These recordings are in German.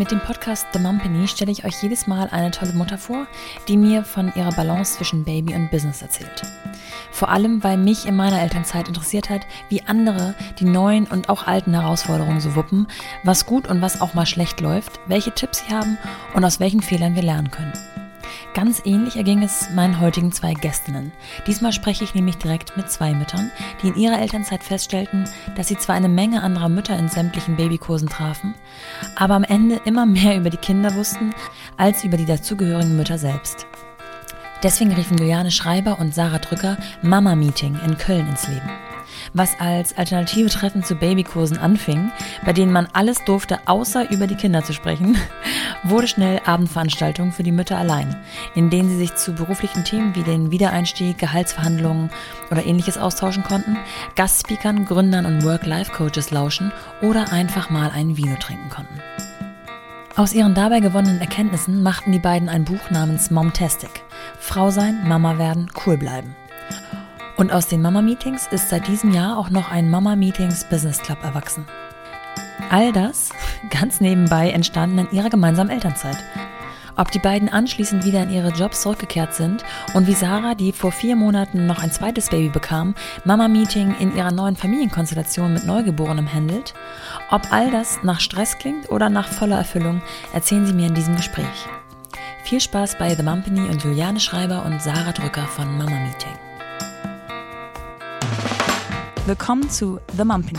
Mit dem Podcast The Mumpany stelle ich euch jedes Mal eine tolle Mutter vor, die mir von ihrer Balance zwischen Baby und Business erzählt. Vor allem, weil mich in meiner Elternzeit interessiert hat, wie andere die neuen und auch alten Herausforderungen so wuppen, was gut und was auch mal schlecht läuft, welche Tipps sie haben und aus welchen Fehlern wir lernen können. Ganz ähnlich erging es meinen heutigen zwei Gästinnen. Diesmal spreche ich nämlich direkt mit zwei Müttern, die in ihrer Elternzeit feststellten, dass sie zwar eine Menge anderer Mütter in sämtlichen Babykursen trafen, aber am Ende immer mehr über die Kinder wussten als über die dazugehörigen Mütter selbst. Deswegen riefen Juliane Schreiber und Sarah Drücker Mama Meeting in Köln ins Leben was als alternative Treffen zu Babykursen anfing, bei denen man alles durfte, außer über die Kinder zu sprechen, wurde schnell Abendveranstaltung für die Mütter allein, in denen sie sich zu beruflichen Themen wie den Wiedereinstieg, Gehaltsverhandlungen oder ähnliches austauschen konnten, Gastspeakern, Gründern und Work-Life-Coaches lauschen oder einfach mal ein Vino trinken konnten. Aus ihren dabei gewonnenen Erkenntnissen machten die beiden ein Buch namens Momtastic. Frau sein, Mama werden, cool bleiben. Und aus den Mama-Meetings ist seit diesem Jahr auch noch ein Mama-Meetings Business Club erwachsen. All das ganz nebenbei entstanden in ihrer gemeinsamen Elternzeit. Ob die beiden anschließend wieder in ihre Jobs zurückgekehrt sind und wie Sarah, die vor vier Monaten noch ein zweites Baby bekam, Mama-Meeting in ihrer neuen Familienkonstellation mit Neugeborenem handelt, ob all das nach Stress klingt oder nach voller Erfüllung, erzählen sie mir in diesem Gespräch. Viel Spaß bei The Mumpany und Juliane Schreiber und Sarah Drücker von Mama Meeting. Willkommen zu The Mumpany.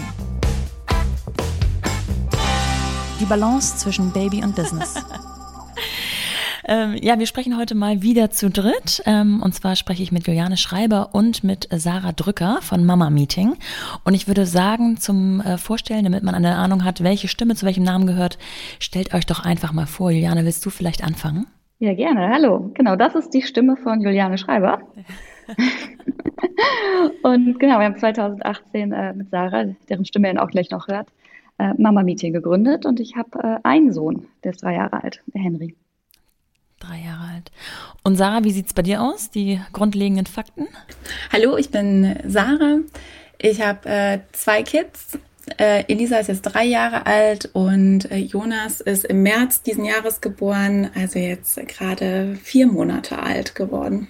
Die Balance zwischen Baby und Business. ähm, ja, wir sprechen heute mal wieder zu dritt. Ähm, und zwar spreche ich mit Juliane Schreiber und mit Sarah Drücker von Mama Meeting. Und ich würde sagen, zum äh, Vorstellen, damit man eine Ahnung hat, welche Stimme zu welchem Namen gehört, stellt euch doch einfach mal vor. Juliane, willst du vielleicht anfangen? Ja, gerne. Hallo. Genau, das ist die Stimme von Juliane Schreiber. und genau, wir haben 2018 äh, mit Sarah, deren Stimme ihr auch gleich noch hört, äh, Mama Meeting gegründet und ich habe äh, einen Sohn, der ist drei Jahre alt, der Henry. Drei Jahre alt. Und Sarah, wie sieht es bei dir aus, die grundlegenden Fakten? Hallo, ich bin Sarah. Ich habe äh, zwei Kids. Äh, Elisa ist jetzt drei Jahre alt und äh, Jonas ist im März diesen Jahres geboren, also jetzt gerade vier Monate alt geworden.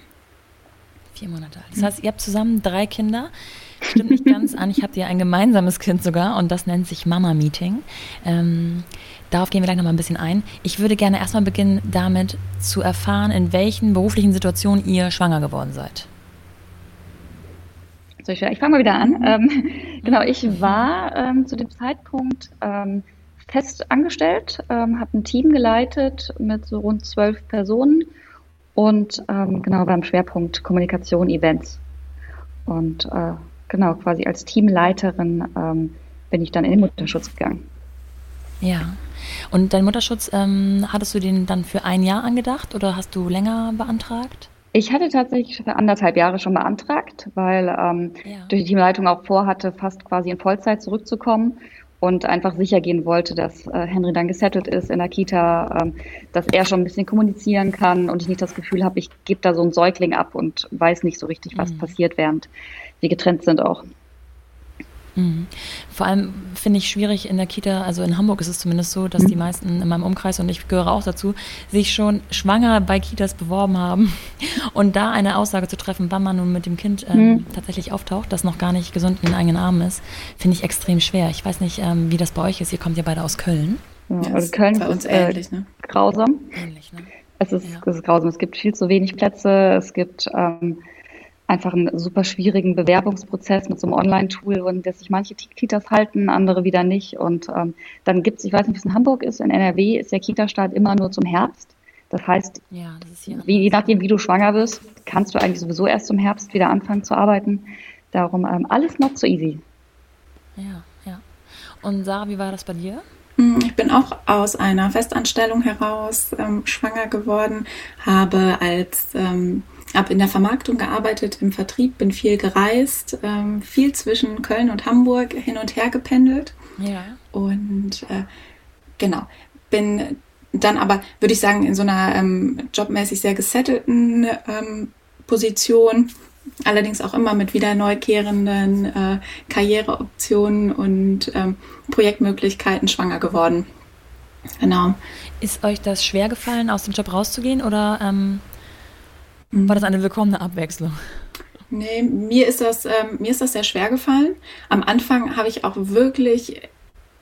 Vier Monate alt. Das heißt, ihr habt zusammen drei Kinder. Stimmt nicht ganz an. Ich habe dir ein gemeinsames Kind sogar und das nennt sich Mama Meeting. Ähm, darauf gehen wir gleich nochmal ein bisschen ein. Ich würde gerne erstmal beginnen, damit zu erfahren, in welchen beruflichen Situationen ihr schwanger geworden seid. ich fange mal wieder an. Ähm, genau, ich war ähm, zu dem Zeitpunkt ähm, fest angestellt, ähm, habe ein Team geleitet mit so rund zwölf Personen und ähm, genau beim Schwerpunkt Kommunikation, Events. Und äh, genau, quasi als Teamleiterin ähm, bin ich dann in den Mutterschutz gegangen. Ja. Und dein Mutterschutz, ähm, hattest du den dann für ein Jahr angedacht oder hast du länger beantragt? Ich hatte tatsächlich für anderthalb Jahre schon beantragt, weil ähm, ja. durch die Teamleitung auch vorhatte, fast quasi in Vollzeit zurückzukommen und einfach sicher gehen wollte, dass äh, Henry dann gesettelt ist in der Kita, ähm, dass er schon ein bisschen kommunizieren kann und ich nicht das Gefühl habe, ich gebe da so einen Säugling ab und weiß nicht so richtig, was mhm. passiert, während wir getrennt sind auch. Mhm. Vor allem finde ich schwierig in der Kita, also in Hamburg ist es zumindest so, dass mhm. die meisten in meinem Umkreis, und ich gehöre auch dazu, sich schon schwanger bei Kitas beworben haben. Und da eine Aussage zu treffen, wann man nun mit dem Kind ähm, mhm. tatsächlich auftaucht, das noch gar nicht gesund in den eigenen Armen ist, finde ich extrem schwer. Ich weiß nicht, ähm, wie das bei euch ist. Ihr kommt ja beide aus Köln. Ja, also Köln bei uns ist äh, ähnlich, ne? grausam. Ähnlich, ne? Es ist, ja. es ist grausam. Es gibt viel zu wenig Plätze. Es gibt ähm, einfach einen super schwierigen Bewerbungsprozess mit so einem Online-Tool, und dass sich manche Kitas halten, andere wieder nicht. Und ähm, dann gibt es, ich weiß nicht, wie es in Hamburg ist, in NRW ist der Kita-Start immer nur zum Herbst. Das heißt, ja, das wie, je nachdem, wie du schwanger wirst, kannst du eigentlich sowieso erst zum Herbst wieder anfangen zu arbeiten. Darum ähm, alles not so easy. Ja, ja. Und Sarah, wie war das bei dir? Hm, ich bin auch aus einer Festanstellung heraus ähm, schwanger geworden, habe als ähm, habe in der Vermarktung gearbeitet, im Vertrieb, bin viel gereist, ähm, viel zwischen Köln und Hamburg hin und her gependelt. Ja. Und äh, genau, bin dann aber, würde ich sagen, in so einer ähm, jobmäßig sehr gesettelten ähm, Position, allerdings auch immer mit wieder neukehrenden äh, Karriereoptionen und ähm, Projektmöglichkeiten schwanger geworden. Genau. Ist euch das schwer gefallen, aus dem Job rauszugehen oder ähm. War das eine willkommene Abwechslung? Nee, mir ist das, ähm, mir ist das sehr schwer gefallen. Am Anfang habe ich auch wirklich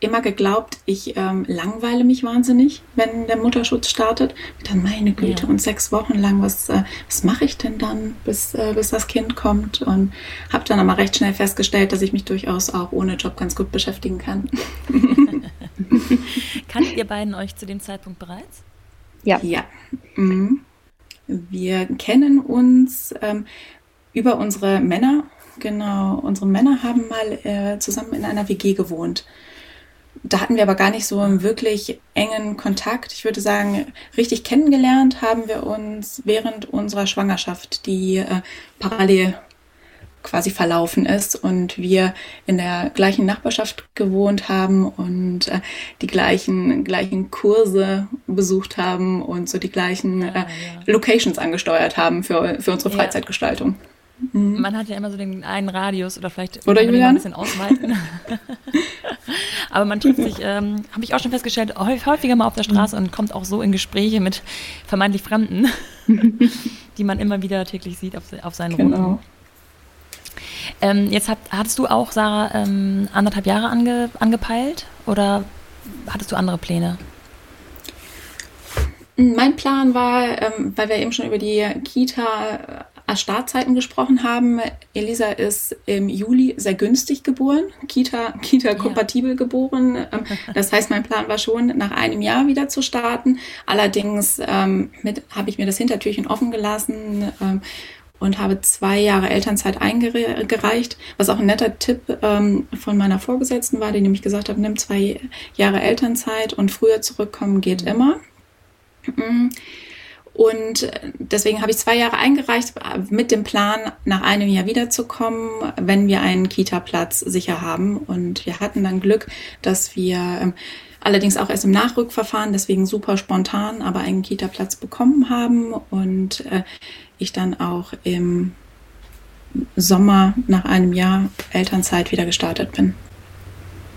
immer geglaubt, ich ähm, langweile mich wahnsinnig, wenn der Mutterschutz startet. Dann meine Güte ja. und sechs Wochen lang, was, äh, was mache ich denn dann, bis, äh, bis das Kind kommt? Und habe dann aber recht schnell festgestellt, dass ich mich durchaus auch ohne Job ganz gut beschäftigen kann. Kanntet ihr beiden euch zu dem Zeitpunkt bereits? Ja. Ja. Mhm. Wir kennen uns ähm, über unsere Männer. Genau, unsere Männer haben mal äh, zusammen in einer WG gewohnt. Da hatten wir aber gar nicht so einen wirklich engen Kontakt. Ich würde sagen, richtig kennengelernt haben wir uns während unserer Schwangerschaft, die äh, parallel quasi verlaufen ist und wir in der gleichen Nachbarschaft gewohnt haben und äh, die gleichen gleichen Kurse besucht haben und so die gleichen äh, Locations angesteuert haben für, für unsere Freizeitgestaltung. Mhm. Man hat ja immer so den einen Radius oder vielleicht oder ein bisschen ausweiten. Aber man trifft sich, ähm, habe ich auch schon festgestellt, häufiger mal auf der Straße mhm. und kommt auch so in Gespräche mit vermeintlich Fremden, die man immer wieder täglich sieht auf, auf seinen genau. Runden. Ähm, jetzt hat, hattest du auch, Sarah, ähm, anderthalb Jahre ange, angepeilt oder hattest du andere Pläne? Mein Plan war, ähm, weil wir eben schon über die Kita Startzeiten gesprochen haben. Elisa ist im Juli sehr günstig geboren, Kita, Kita kompatibel ja. geboren. Ähm, das heißt, mein Plan war schon, nach einem Jahr wieder zu starten. Allerdings ähm, habe ich mir das Hintertürchen offen gelassen ähm, und habe zwei Jahre Elternzeit eingereicht, was auch ein netter Tipp ähm, von meiner Vorgesetzten war, die nämlich gesagt hat, nimm zwei Jahre Elternzeit und früher zurückkommen geht immer. Mhm. Und deswegen habe ich zwei Jahre eingereicht mit dem Plan, nach einem Jahr wiederzukommen, wenn wir einen Kita-Platz sicher haben. Und wir hatten dann Glück, dass wir ähm, allerdings auch erst im Nachrückverfahren, deswegen super spontan, aber einen Kita-Platz bekommen haben und äh, ich dann auch im Sommer nach einem Jahr Elternzeit wieder gestartet bin.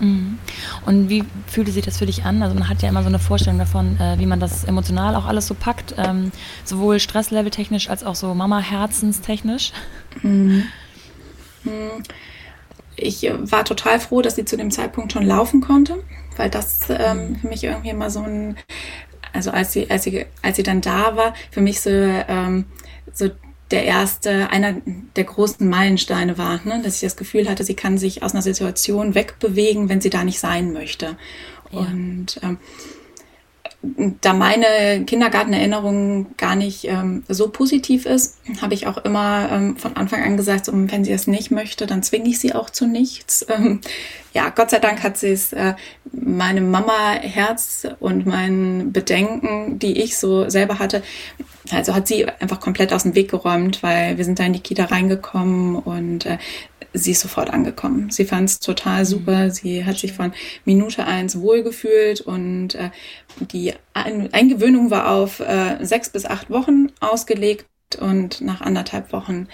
Mhm. Und wie fühlte sich das für dich an? Also man hat ja immer so eine Vorstellung davon, äh, wie man das emotional auch alles so packt, ähm, sowohl Stresslevel-technisch als auch so Mama-Herzenstechnisch. Mhm. mhm. Ich war total froh, dass sie zu dem Zeitpunkt schon laufen konnte, weil das ähm, mhm. für mich irgendwie immer so ein, also als sie, als sie, als sie dann da war, für mich so, ähm, so der erste, einer der großen Meilensteine war, ne? dass ich das Gefühl hatte, sie kann sich aus einer Situation wegbewegen, wenn sie da nicht sein möchte. Ja. Und ähm, da meine Kindergartenerinnerung gar nicht ähm, so positiv ist, habe ich auch immer ähm, von Anfang an gesagt, so, wenn sie es nicht möchte, dann zwinge ich sie auch zu nichts. Ähm, ja, Gott sei Dank hat sie es äh, meinem Mama-Herz und meinen Bedenken, die ich so selber hatte, also hat sie einfach komplett aus dem Weg geräumt, weil wir sind da in die Kita reingekommen und äh, sie ist sofort angekommen. Sie fand es total mhm. super. Sie hat sich von Minute eins wohlgefühlt und äh, die Eingewöhnung war auf äh, sechs bis acht Wochen ausgelegt und nach anderthalb Wochen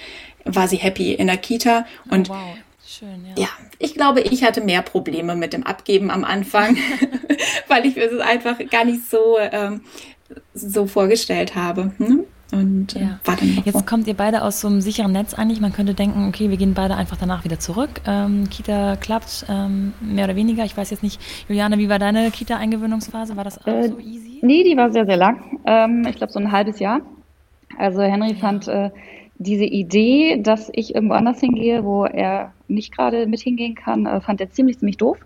war sie happy in der Kita oh, und oh, wow. Schön, ja. ja, ich glaube, ich hatte mehr Probleme mit dem Abgeben am Anfang, weil ich es einfach gar nicht so, ähm, so vorgestellt habe. Hm? Und äh, ja. war dann Jetzt kommt ihr beide aus so einem sicheren Netz eigentlich. Man könnte denken, okay, wir gehen beide einfach danach wieder zurück. Ähm, Kita klappt ähm, mehr oder weniger. Ich weiß jetzt nicht, Juliane, wie war deine Kita-Eingewöhnungsphase? War das auch äh, so easy? Nee, die war sehr, sehr lang. Ähm, ich glaube, so ein halbes Jahr. Also Henry fand äh, diese Idee, dass ich irgendwo anders hingehe, wo er nicht gerade mit hingehen kann, äh, fand er ziemlich, ziemlich doof.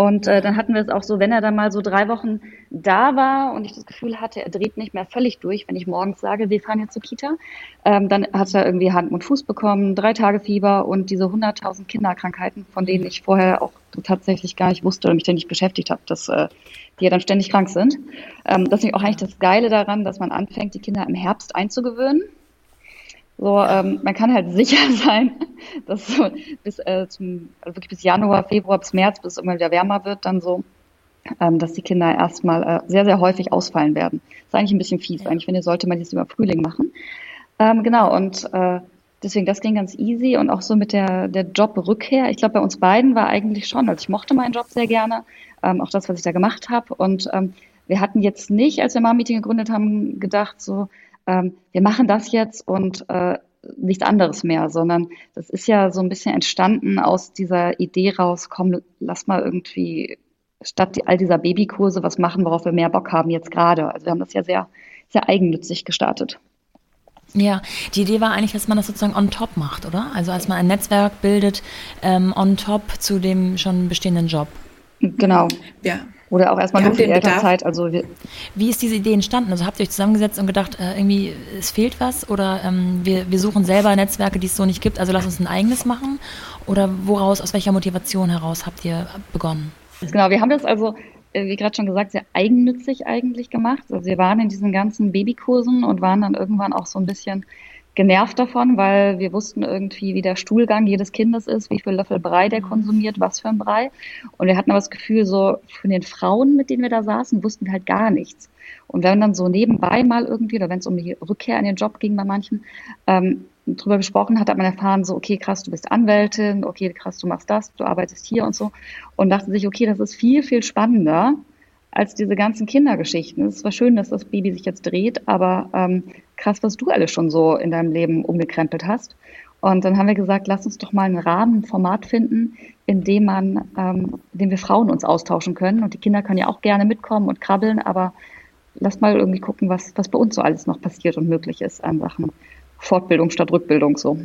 Und äh, dann hatten wir es auch so, wenn er dann mal so drei Wochen da war und ich das Gefühl hatte, er dreht nicht mehr völlig durch, wenn ich morgens sage, wir fahren jetzt zur Kita, ähm, dann hat er irgendwie Hand und Fuß bekommen, drei Tage Fieber und diese 100.000 Kinderkrankheiten, von denen ich vorher auch tatsächlich gar nicht wusste oder mich ständig beschäftigt habe, dass äh, die ja dann ständig krank sind. Ähm, das ist auch eigentlich das Geile daran, dass man anfängt, die Kinder im Herbst einzugewöhnen. So, ähm, man kann halt sicher sein, dass so bis äh, zum, also wirklich bis Januar, Februar, bis März, bis es immer wieder wärmer wird, dann so, ähm, dass die Kinder erstmal äh, sehr, sehr häufig ausfallen werden. Das ist eigentlich ein bisschen fies. Eigentlich finde, sollte man das über Frühling machen. Ähm, genau, und äh, deswegen, das ging ganz easy und auch so mit der, der Jobrückkehr. Ich glaube, bei uns beiden war eigentlich schon, also ich mochte meinen Job sehr gerne, ähm, auch das, was ich da gemacht habe. Und ähm, wir hatten jetzt nicht, als wir ein Meeting gegründet haben, gedacht, so, ähm, wir machen das jetzt und äh, nichts anderes mehr, sondern das ist ja so ein bisschen entstanden aus dieser Idee raus, komm, lass mal irgendwie statt all dieser Babykurse was machen, worauf wir mehr Bock haben jetzt gerade. Also wir haben das ja sehr, sehr eigennützig gestartet. Ja, die Idee war eigentlich, dass man das sozusagen on top macht, oder? Also als man ein Netzwerk bildet, ähm, on top zu dem schon bestehenden Job. Genau. Ja. Oder auch erstmal nur für die Elternzeit. Also Wie ist diese Idee entstanden? Also habt ihr euch zusammengesetzt und gedacht, äh, irgendwie es fehlt was? Oder ähm, wir, wir suchen selber Netzwerke, die es so nicht gibt, also lass uns ein eigenes machen? Oder woraus, aus welcher Motivation heraus habt ihr begonnen? Genau, wir haben das also, äh, wie gerade schon gesagt, sehr eigennützig eigentlich gemacht. Also wir waren in diesen ganzen Babykursen und waren dann irgendwann auch so ein bisschen genervt davon, weil wir wussten irgendwie, wie der Stuhlgang jedes Kindes ist, wie viel Löffel Brei der mhm. konsumiert, was für ein Brei. Und wir hatten aber das Gefühl, so von den Frauen, mit denen wir da saßen, wussten wir halt gar nichts. Und wenn dann so nebenbei mal irgendwie, oder wenn es um die Rückkehr in den Job ging bei manchen, ähm, drüber gesprochen hat, hat man erfahren, so, okay, krass, du bist Anwältin, okay, krass, du machst das, du arbeitest hier und so. Und dachte sich, okay, das ist viel, viel spannender als diese ganzen Kindergeschichten. Es war schön, dass das Baby sich jetzt dreht, aber ähm, krass, was du alles schon so in deinem Leben umgekrempelt hast. Und dann haben wir gesagt, lass uns doch mal einen Rahmen, ein Format finden, in dem man, ähm, in dem wir Frauen uns austauschen können. Und die Kinder können ja auch gerne mitkommen und krabbeln, aber lass mal irgendwie gucken, was, was bei uns so alles noch passiert und möglich ist an Sachen Fortbildung statt Rückbildung so.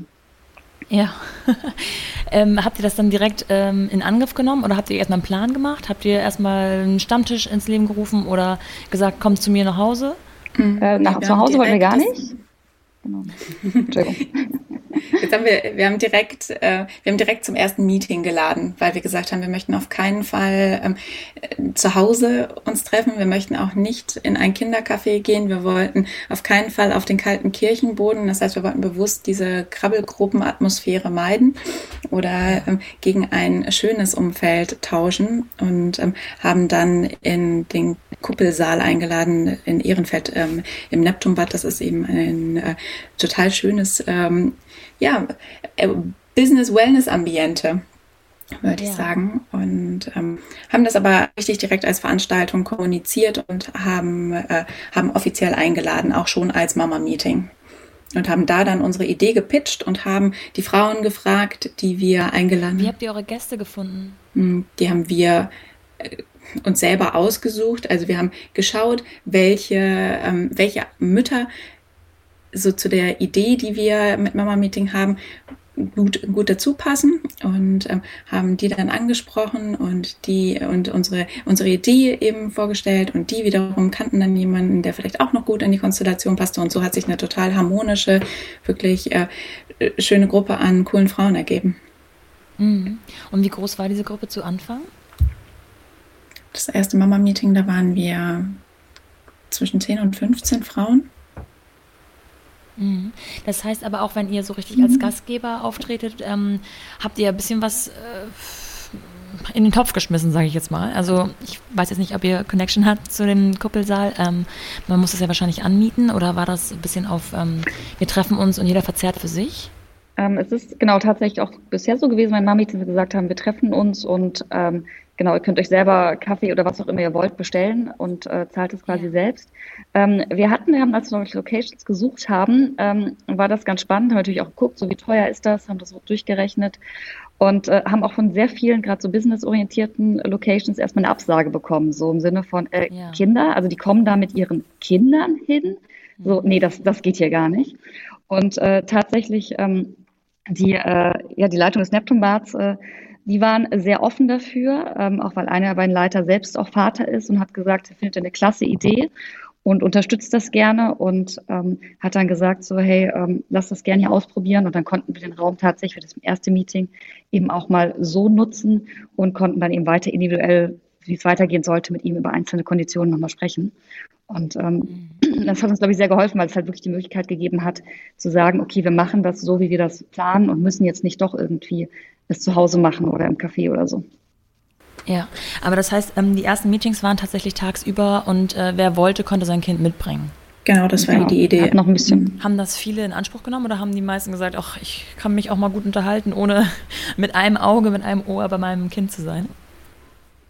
Ja. ähm, habt ihr das dann direkt ähm, in Angriff genommen oder habt ihr erstmal einen Plan gemacht? Habt ihr erstmal einen Stammtisch ins Leben gerufen oder gesagt, komm zu mir nach Hause? Mhm. Äh, nach, zu Hause wollten wir gar nicht. Genau. Entschuldigung. Jetzt haben wir, wir haben direkt, äh, wir haben direkt zum ersten Meeting geladen, weil wir gesagt haben, wir möchten auf keinen Fall ähm, äh, zu Hause uns treffen. Wir möchten auch nicht in ein Kindercafé gehen. Wir wollten auf keinen Fall auf den kalten Kirchenboden. Das heißt, wir wollten bewusst diese Krabbelgruppenatmosphäre meiden oder ähm, gegen ein schönes Umfeld tauschen und ähm, haben dann in den Kuppelsaal eingeladen in Ehrenfeld ähm, im Neptunbad. Das ist eben ein äh, total schönes ähm, ja, äh, Business-Wellness-Ambiente würde ja. ich sagen. Und ähm, haben das aber richtig direkt als Veranstaltung kommuniziert und haben, äh, haben offiziell eingeladen, auch schon als Mama-Meeting. Und haben da dann unsere Idee gepitcht und haben die Frauen gefragt, die wir eingeladen haben. Wie habt ihr eure Gäste gefunden? Hm, die haben wir äh, uns selber ausgesucht. Also wir haben geschaut, welche, ähm, welche Mütter so zu der Idee, die wir mit Mama Meeting haben, gut, gut dazu passen und ähm, haben die dann angesprochen und die und unsere, unsere Idee eben vorgestellt und die wiederum kannten dann jemanden, der vielleicht auch noch gut in die Konstellation passte und so hat sich eine total harmonische, wirklich äh, schöne Gruppe an coolen Frauen ergeben. Mhm. Und wie groß war diese Gruppe zu Anfang? Das erste Mama-Meeting, da waren wir zwischen 10 und 15 Frauen. Mhm. Das heißt aber auch, wenn ihr so richtig als mhm. Gastgeber auftretet, ähm, habt ihr ein bisschen was äh, in den Topf geschmissen, sage ich jetzt mal. Also ich weiß jetzt nicht, ob ihr Connection habt zu dem Kuppelsaal. Ähm, man muss es ja wahrscheinlich anmieten oder war das ein bisschen auf, ähm, wir treffen uns und jeder verzehrt für sich? Ähm, es ist genau tatsächlich auch bisher so gewesen, wenn Mami gesagt haben, wir treffen uns und ähm, genau, ihr könnt euch selber Kaffee oder was auch immer ihr wollt bestellen und äh, zahlt es quasi ja. selbst. Ähm, wir hatten, wir haben, als wir Locations gesucht haben, ähm, war das ganz spannend, haben natürlich auch geguckt, so wie teuer ist das, haben das so durchgerechnet und äh, haben auch von sehr vielen, gerade so businessorientierten Locations erstmal eine Absage bekommen, so im Sinne von äh, ja. Kinder, also die kommen da mit ihren Kindern hin. So, mhm. nee, das, das geht hier gar nicht. Und äh, tatsächlich, ähm, die, äh, ja, die Leitung des Neptunbads, äh, die waren sehr offen dafür, ähm, auch weil einer der beiden Leiter selbst auch Vater ist und hat gesagt, er findet eine klasse Idee und unterstützt das gerne und ähm, hat dann gesagt, so hey, ähm, lass das gerne hier ausprobieren. Und dann konnten wir den Raum tatsächlich für das erste Meeting eben auch mal so nutzen und konnten dann eben weiter individuell, wie es weitergehen sollte, mit ihm über einzelne Konditionen nochmal sprechen. Und ähm, mhm. das hat uns, glaube ich, sehr geholfen, weil es halt wirklich die Möglichkeit gegeben hat, zu sagen, okay, wir machen das so, wie wir das planen und müssen jetzt nicht doch irgendwie es zu Hause machen oder im Café oder so. Ja, aber das heißt, ähm, die ersten Meetings waren tatsächlich tagsüber und äh, wer wollte, konnte sein Kind mitbringen. Genau, das war genau. die Idee. Hat noch ein bisschen. Haben das viele in Anspruch genommen oder haben die meisten gesagt, ach, ich kann mich auch mal gut unterhalten, ohne mit einem Auge, mit einem Ohr bei meinem Kind zu sein?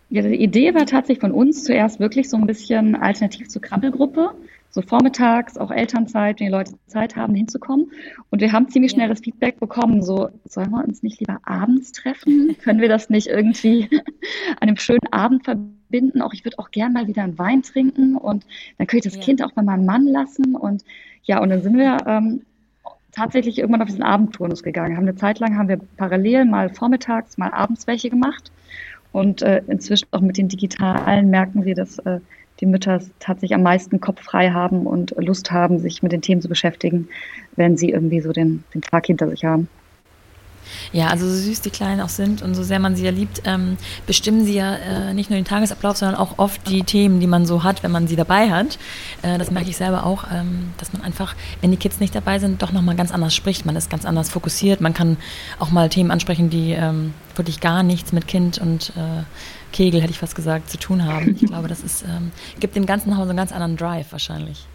Ja, die Idee war tatsächlich von uns zuerst wirklich so ein bisschen alternativ zur Krabbelgruppe. So vormittags, auch Elternzeit, wenn die Leute Zeit haben, hinzukommen. Und wir haben ziemlich schnell das Feedback bekommen, so, sollen wir uns nicht lieber abends treffen? Können wir das nicht irgendwie an einem schönen Abend verbinden? Auch ich würde auch gern mal wieder einen Wein trinken und dann könnte ich das ja. Kind auch bei meinem Mann lassen. Und ja, und dann sind wir ähm, tatsächlich irgendwann auf diesen Abendturnus gegangen. Haben eine Zeit lang haben wir parallel mal vormittags, mal abends welche gemacht. Und äh, inzwischen auch mit den digitalen merken wir, dass äh, die Mütter tatsächlich am meisten Kopf frei haben und Lust haben, sich mit den Themen zu beschäftigen, wenn sie irgendwie so den, den Tag hinter sich haben. Ja, also so süß die Kleinen auch sind und so sehr man sie ja liebt, ähm, bestimmen sie ja äh, nicht nur den Tagesablauf, sondern auch oft die Themen, die man so hat, wenn man sie dabei hat. Äh, das merke ich selber auch, ähm, dass man einfach, wenn die Kids nicht dabei sind, doch nochmal ganz anders spricht. Man ist ganz anders fokussiert. Man kann auch mal Themen ansprechen, die ähm, wirklich gar nichts mit Kind und äh, Kegel, hätte ich fast gesagt, zu tun haben. Ich glaube, das ist, ähm, gibt dem ganzen Haus einen ganz anderen Drive wahrscheinlich.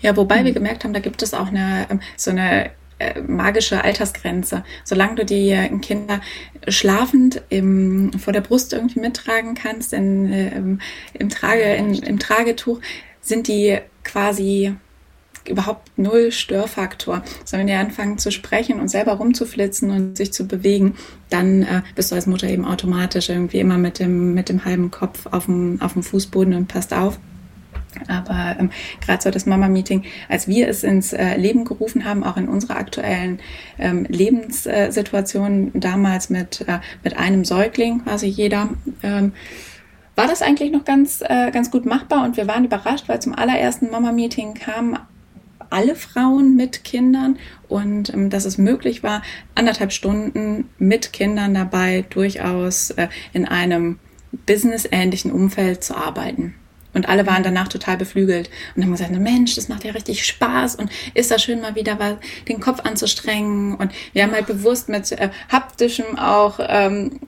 Ja, wobei wir gemerkt haben, da gibt es auch eine, ähm, so eine äh, magische Altersgrenze. Solange du die Kinder schlafend im, vor der Brust irgendwie mittragen kannst, in, im, äh, im, Trage, in, im Tragetuch, sind die quasi überhaupt null Störfaktor. Sondern wenn die anfangen zu sprechen und selber rumzuflitzen und sich zu bewegen, dann äh, bist du als Mutter eben automatisch irgendwie immer mit dem, mit dem halben Kopf auf dem, auf dem Fußboden und passt auf. Aber ähm, gerade so das Mama-Meeting, als wir es ins äh, Leben gerufen haben, auch in unserer aktuellen ähm, Lebenssituation damals mit, äh, mit einem Säugling, quasi jeder, ähm, war das eigentlich noch ganz, äh, ganz gut machbar und wir waren überrascht, weil zum allerersten Mama-Meeting kamen alle Frauen mit Kindern und ähm, dass es möglich war, anderthalb Stunden mit Kindern dabei durchaus äh, in einem businessähnlichen Umfeld zu arbeiten. Und alle waren danach total beflügelt und haben gesagt, Mensch, das macht ja richtig Spaß und ist das schön mal wieder was, den Kopf anzustrengen. Und wir haben halt bewusst mit äh, haptischem auch ähm,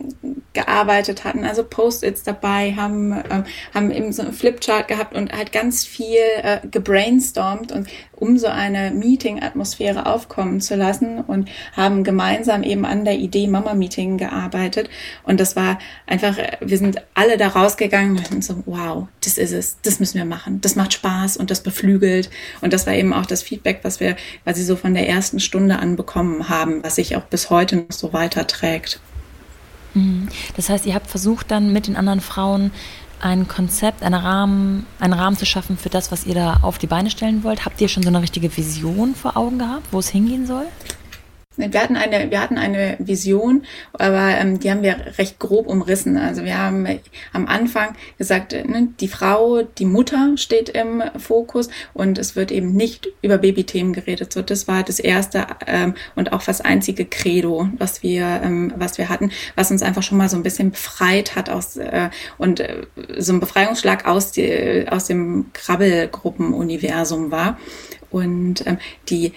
gearbeitet hatten, also Post-its dabei, haben, ähm, haben eben so einen Flipchart gehabt und halt ganz viel äh, gebrainstormt und um so eine Meeting-Atmosphäre aufkommen zu lassen und haben gemeinsam eben an der Idee Mama-Meeting gearbeitet. Und das war einfach, wir sind alle da rausgegangen und so, wow, das ist es, das müssen wir machen. Das macht Spaß und das beflügelt. Und das war eben auch das Feedback, was wir quasi so von der ersten Stunde an bekommen haben, was sich auch bis heute noch so weiterträgt. Mhm. Das heißt, ihr habt versucht dann mit den anderen Frauen ein Konzept, einen Rahmen, einen Rahmen zu schaffen für das, was ihr da auf die Beine stellen wollt. Habt ihr schon so eine richtige Vision vor Augen gehabt, wo es hingehen soll? Wir hatten eine, wir hatten eine Vision, aber ähm, die haben wir recht grob umrissen. Also wir haben am Anfang gesagt, äh, ne, die Frau, die Mutter steht im Fokus und es wird eben nicht über Babythemen geredet. So, das war das erste ähm, und auch das einzige Credo, was wir, ähm, was wir hatten, was uns einfach schon mal so ein bisschen befreit hat aus äh, und äh, so ein Befreiungsschlag aus, die, aus dem Krabbelgruppenuniversum war. Und ähm, die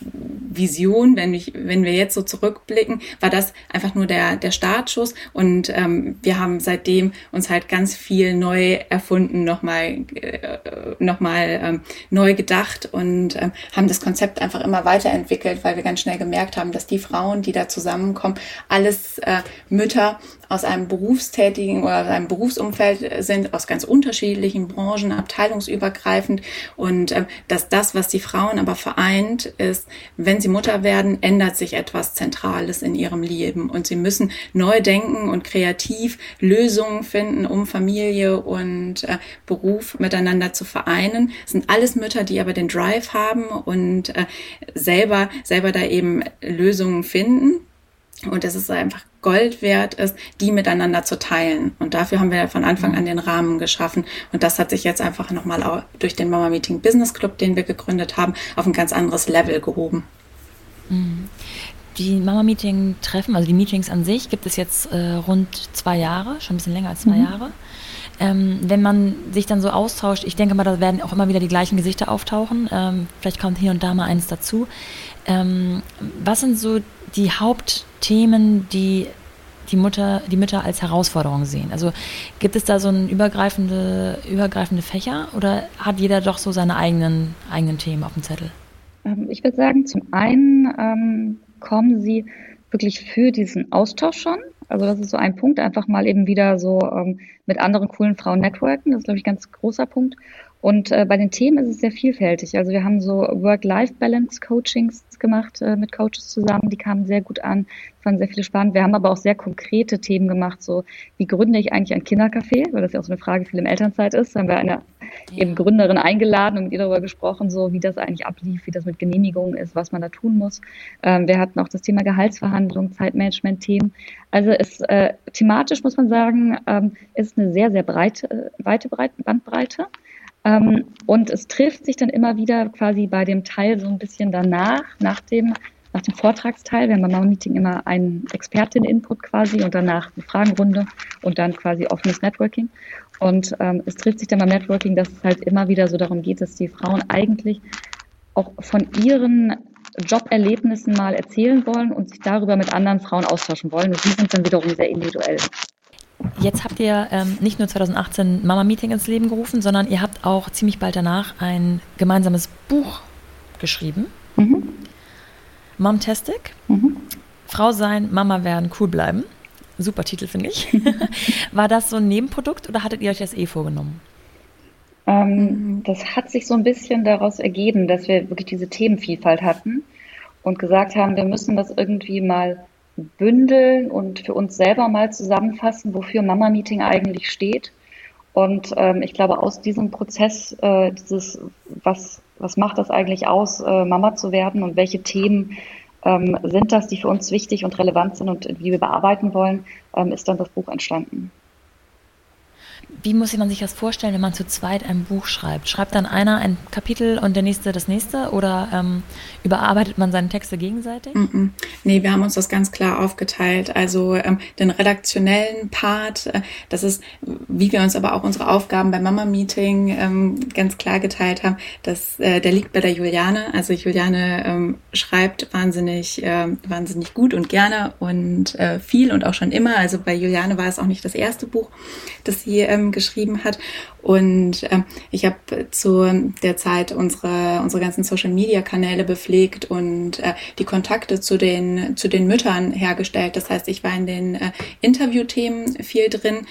Vision, wenn, ich, wenn wir jetzt so zurückblicken, war das einfach nur der, der Startschuss. Und ähm, wir haben seitdem uns halt ganz viel neu erfunden, nochmal äh, noch ähm, neu gedacht und ähm, haben das Konzept einfach immer weiterentwickelt, weil wir ganz schnell gemerkt haben, dass die Frauen, die da zusammenkommen, alles äh, Mütter aus einem berufstätigen oder einem Berufsumfeld sind, aus ganz unterschiedlichen Branchen, abteilungsübergreifend und äh, dass das, was die Frauen aber vereint, ist, wenn sie Mutter werden, ändert sich etwas Zentrales in ihrem Leben und sie müssen neu denken und kreativ Lösungen finden, um Familie und äh, Beruf miteinander zu vereinen. Es sind alles Mütter, die aber den Drive haben und äh, selber, selber da eben Lösungen finden. Und dass es einfach Gold wert ist, die miteinander zu teilen. Und dafür haben wir von Anfang an den Rahmen geschaffen. Und das hat sich jetzt einfach nochmal durch den Mama Meeting Business Club, den wir gegründet haben, auf ein ganz anderes Level gehoben. Mhm. Die Mama Meeting Treffen, also die Meetings an sich, gibt es jetzt äh, rund zwei Jahre, schon ein bisschen länger als zwei mhm. Jahre. Ähm, wenn man sich dann so austauscht, ich denke mal, da werden auch immer wieder die gleichen Gesichter auftauchen. Ähm, vielleicht kommt hier und da mal eins dazu. Ähm, was sind so die Hauptthemen, die die Mutter, die Mütter als Herausforderung sehen? Also gibt es da so ein übergreifende, übergreifende Fächer oder hat jeder doch so seine eigenen, eigenen Themen auf dem Zettel? Ähm, ich würde sagen, zum einen ähm, kommen sie wirklich für diesen Austausch schon. Also das ist so ein Punkt, einfach mal eben wieder so ähm, mit anderen coolen Frauen networken. Das ist, glaube ich, ein ganz großer Punkt. Und äh, bei den Themen ist es sehr vielfältig. Also wir haben so Work-Life-Balance-Coachings gemacht äh, mit Coaches zusammen, die kamen sehr gut an, fanden sehr viele spannend. Wir haben aber auch sehr konkrete Themen gemacht, so wie gründe ich eigentlich ein Kindercafé, weil das ja auch so eine Frage viel im Elternzeit ist. Da haben wir eine ja. eben Gründerin eingeladen und mit ihr darüber gesprochen, so wie das eigentlich ablief, wie das mit Genehmigungen ist, was man da tun muss. Ähm, wir hatten auch das Thema Gehaltsverhandlung, Zeitmanagement-Themen. Also es äh, thematisch muss man sagen, ähm, ist eine sehr, sehr breite, äh, weite Bandbreite. Ähm, und es trifft sich dann immer wieder quasi bei dem Teil so ein bisschen danach, nach dem, nach dem Vortragsteil. Wir haben beim Meeting immer einen Expertin-Input quasi und danach eine Fragenrunde und dann quasi offenes Networking. Und ähm, es trifft sich dann beim Networking, dass es halt immer wieder so darum geht, dass die Frauen eigentlich auch von ihren Joberlebnissen mal erzählen wollen und sich darüber mit anderen Frauen austauschen wollen. Und die sind dann wiederum sehr individuell. Jetzt habt ihr ähm, nicht nur 2018 Mama Meeting ins Leben gerufen, sondern ihr habt auch ziemlich bald danach ein gemeinsames Buch geschrieben. Mhm. Momtastic. Mhm. Frau sein, Mama werden, cool bleiben. Super Titel, finde ich. War das so ein Nebenprodukt oder hattet ihr euch das eh vorgenommen? Ähm, das hat sich so ein bisschen daraus ergeben, dass wir wirklich diese Themenvielfalt hatten und gesagt haben, wir müssen das irgendwie mal bündeln und für uns selber mal zusammenfassen, wofür Mama Meeting eigentlich steht. Und ähm, ich glaube, aus diesem Prozess, äh, dieses, was, was macht das eigentlich aus, äh, Mama zu werden und welche Themen ähm, sind das, die für uns wichtig und relevant sind und wie wir bearbeiten wollen, ähm, ist dann das Buch entstanden. Wie muss man sich das vorstellen, wenn man zu zweit ein Buch schreibt? Schreibt dann einer ein Kapitel und der nächste das nächste oder ähm, überarbeitet man seine Texte gegenseitig? Mm -mm. Nee, wir haben uns das ganz klar aufgeteilt. Also ähm, den redaktionellen Part, äh, das ist, wie wir uns aber auch unsere Aufgaben beim Mama Meeting ähm, ganz klar geteilt haben, dass äh, der liegt bei der Juliane. Also Juliane ähm, schreibt wahnsinnig, äh, wahnsinnig gut und gerne und äh, viel und auch schon immer. Also bei Juliane war es auch nicht das erste Buch, das sie ähm, geschrieben hat. Und ähm, ich habe zu der Zeit unsere, unsere ganzen Social-Media-Kanäle bepflegt und äh, die Kontakte zu den, zu den Müttern hergestellt. Das heißt, ich war in den äh, Interviewthemen viel drin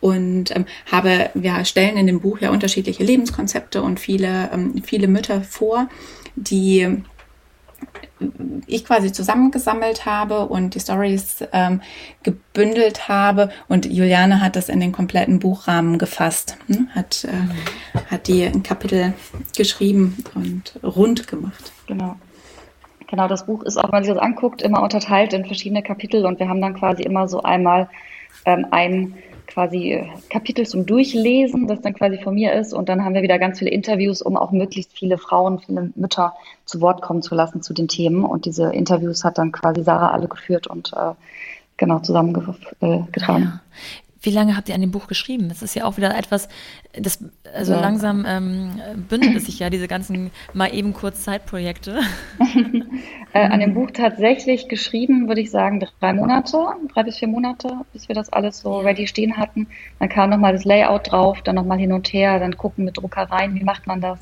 und ähm, habe, wir stellen in dem Buch ja unterschiedliche Lebenskonzepte und viele, ähm, viele Mütter vor, die ich quasi zusammengesammelt habe und die Stories ähm, gebündelt habe und Juliane hat das in den kompletten Buchrahmen gefasst, hm? hat, äh, mhm. hat die ein Kapitel geschrieben und rund gemacht. Genau. Genau, das Buch ist auch, wenn man sich das anguckt, immer unterteilt in verschiedene Kapitel und wir haben dann quasi immer so einmal ähm, ein quasi äh, Kapitel zum Durchlesen, das dann quasi von mir ist. Und dann haben wir wieder ganz viele Interviews, um auch möglichst viele Frauen, viele Mütter zu Wort kommen zu lassen zu den Themen. Und diese Interviews hat dann quasi Sarah alle geführt und äh, genau zusammengetragen. Äh, ja. Wie lange habt ihr an dem Buch geschrieben? Das ist ja auch wieder etwas, das, also ja. langsam ähm, bündelt es sich ja, diese ganzen mal eben kurz Zeitprojekte. äh, an dem Buch tatsächlich geschrieben, würde ich sagen, drei Monate, drei bis vier Monate, bis wir das alles so ready stehen hatten. Dann kam nochmal das Layout drauf, dann nochmal hin und her, dann gucken mit Druckereien, wie macht man das?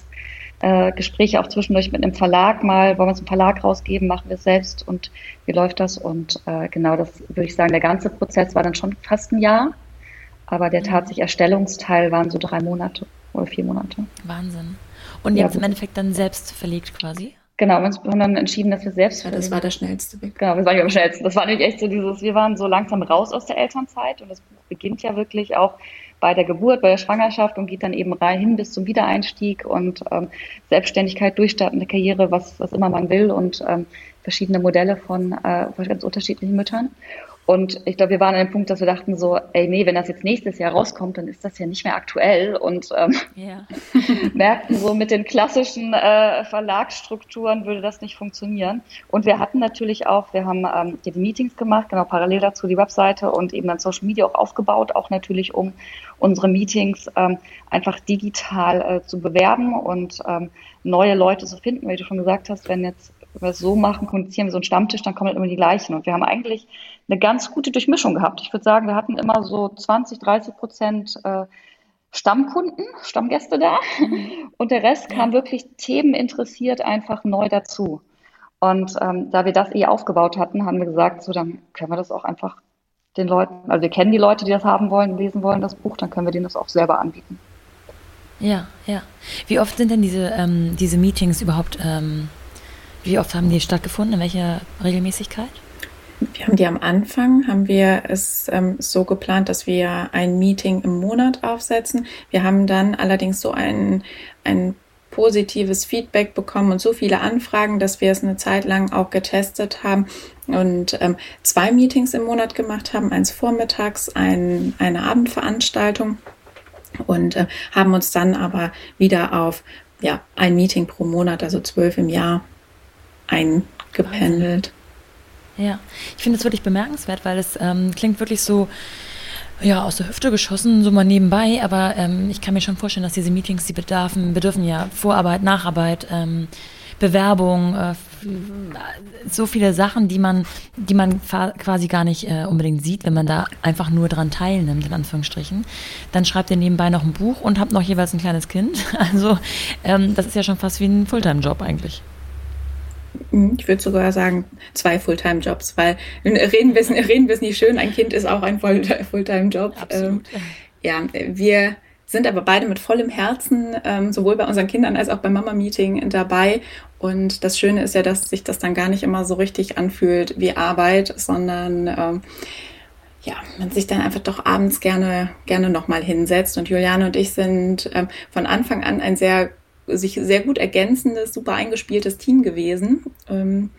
Äh, Gespräche auch zwischendurch mit einem Verlag mal, wollen wir es im Verlag rausgeben, machen wir es selbst und wie läuft das? Und äh, genau das würde ich sagen, der ganze Prozess war dann schon fast ein Jahr aber der tatsächlich Erstellungsteil waren so drei Monate oder vier Monate. Wahnsinn. Und jetzt ja, im Endeffekt dann selbst verlegt quasi? Genau, wir haben dann entschieden, dass wir selbst ja, das war der schnellste Weg. Genau, wir waren am schnellsten. Das war nämlich echt so dieses, wir waren so langsam raus aus der Elternzeit und das Buch beginnt ja wirklich auch bei der Geburt, bei der Schwangerschaft und geht dann eben rein hin bis zum Wiedereinstieg und ähm, Selbstständigkeit, durchstartende Karriere, was, was immer man will und ähm, verschiedene Modelle von äh, ganz unterschiedlichen Müttern. Und ich glaube, wir waren an dem Punkt, dass wir dachten so, ey, nee, wenn das jetzt nächstes Jahr rauskommt, dann ist das ja nicht mehr aktuell. Und ähm, yeah. merkten so, mit den klassischen äh, Verlagsstrukturen würde das nicht funktionieren. Und wir hatten natürlich auch, wir haben ähm, die Meetings gemacht, genau parallel dazu die Webseite und eben dann Social Media auch aufgebaut, auch natürlich, um unsere Meetings ähm, einfach digital äh, zu bewerben und ähm, neue Leute zu finden, wie du schon gesagt hast, wenn jetzt wir es so machen, kommunizieren wir so einen Stammtisch, dann kommen halt immer die gleichen. Und wir haben eigentlich eine ganz gute Durchmischung gehabt. Ich würde sagen, wir hatten immer so 20, 30 Prozent äh, Stammkunden, Stammgäste da. Mhm. Und der Rest kam wirklich themeninteressiert einfach neu dazu. Und ähm, da wir das eh aufgebaut hatten, haben wir gesagt, so dann können wir das auch einfach den Leuten, also wir kennen die Leute, die das haben wollen, lesen wollen, das Buch, dann können wir denen das auch selber anbieten. Ja, ja. Wie oft sind denn diese, ähm, diese Meetings überhaupt, ähm, wie oft haben die stattgefunden? In welcher Regelmäßigkeit? Wir haben die am Anfang, haben wir es ähm, so geplant, dass wir ein Meeting im Monat aufsetzen. Wir haben dann allerdings so ein, ein positives Feedback bekommen und so viele Anfragen, dass wir es eine Zeit lang auch getestet haben und ähm, zwei Meetings im Monat gemacht haben, eins vormittags, ein, eine Abendveranstaltung und äh, haben uns dann aber wieder auf ja, ein Meeting pro Monat, also zwölf im Jahr, eingependelt. Ja, ich finde es wirklich bemerkenswert, weil es ähm, klingt wirklich so ja, aus der Hüfte geschossen, so mal nebenbei, aber ähm, ich kann mir schon vorstellen, dass diese Meetings, die bedarfen, bedürfen ja Vorarbeit, Nacharbeit, ähm, Bewerbung, äh, so viele Sachen, die man, die man quasi gar nicht äh, unbedingt sieht, wenn man da einfach nur dran teilnimmt, in Anführungsstrichen. Dann schreibt ihr nebenbei noch ein Buch und habt noch jeweils ein kleines Kind. Also ähm, das ist ja schon fast wie ein Fulltime-Job eigentlich. Mhm, ich würde sogar sagen, zwei Fulltime-Jobs, weil reden wir es reden nicht schön, ein Kind ist auch ein Fulltime-Job. Ähm, ja, wir sind aber beide mit vollem Herzen, ähm, sowohl bei unseren Kindern als auch beim Mama-Meeting dabei. Und das Schöne ist ja, dass sich das dann gar nicht immer so richtig anfühlt wie Arbeit, sondern ähm, ja, man sich dann einfach doch abends gerne, gerne nochmal hinsetzt. Und Juliane und ich sind ähm, von Anfang an ein sehr sich sehr gut ergänzendes, super eingespieltes Team gewesen ähm,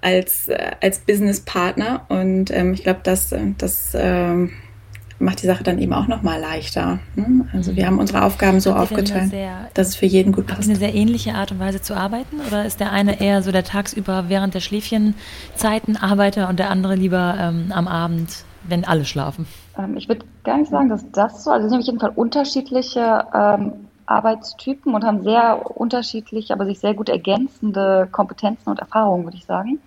als, äh, als Businesspartner. Und ähm, ich glaube, das, äh, das ähm, macht die Sache dann eben auch nochmal leichter. Ne? Also wir haben unsere Aufgaben so aufgeteilt, sehr, dass es für jeden gut passt. eine sehr ähnliche Art und Weise zu arbeiten? Oder ist der eine eher so der tagsüber während der Schläfchenzeiten Arbeiter und der andere lieber ähm, am Abend, wenn alle schlafen? Ähm, ich würde gar nicht sagen, dass das so, also es sind auf jeden Fall unterschiedliche ähm, Arbeitstypen und haben sehr unterschiedliche, aber sich sehr gut ergänzende Kompetenzen und Erfahrungen, würde ich sagen.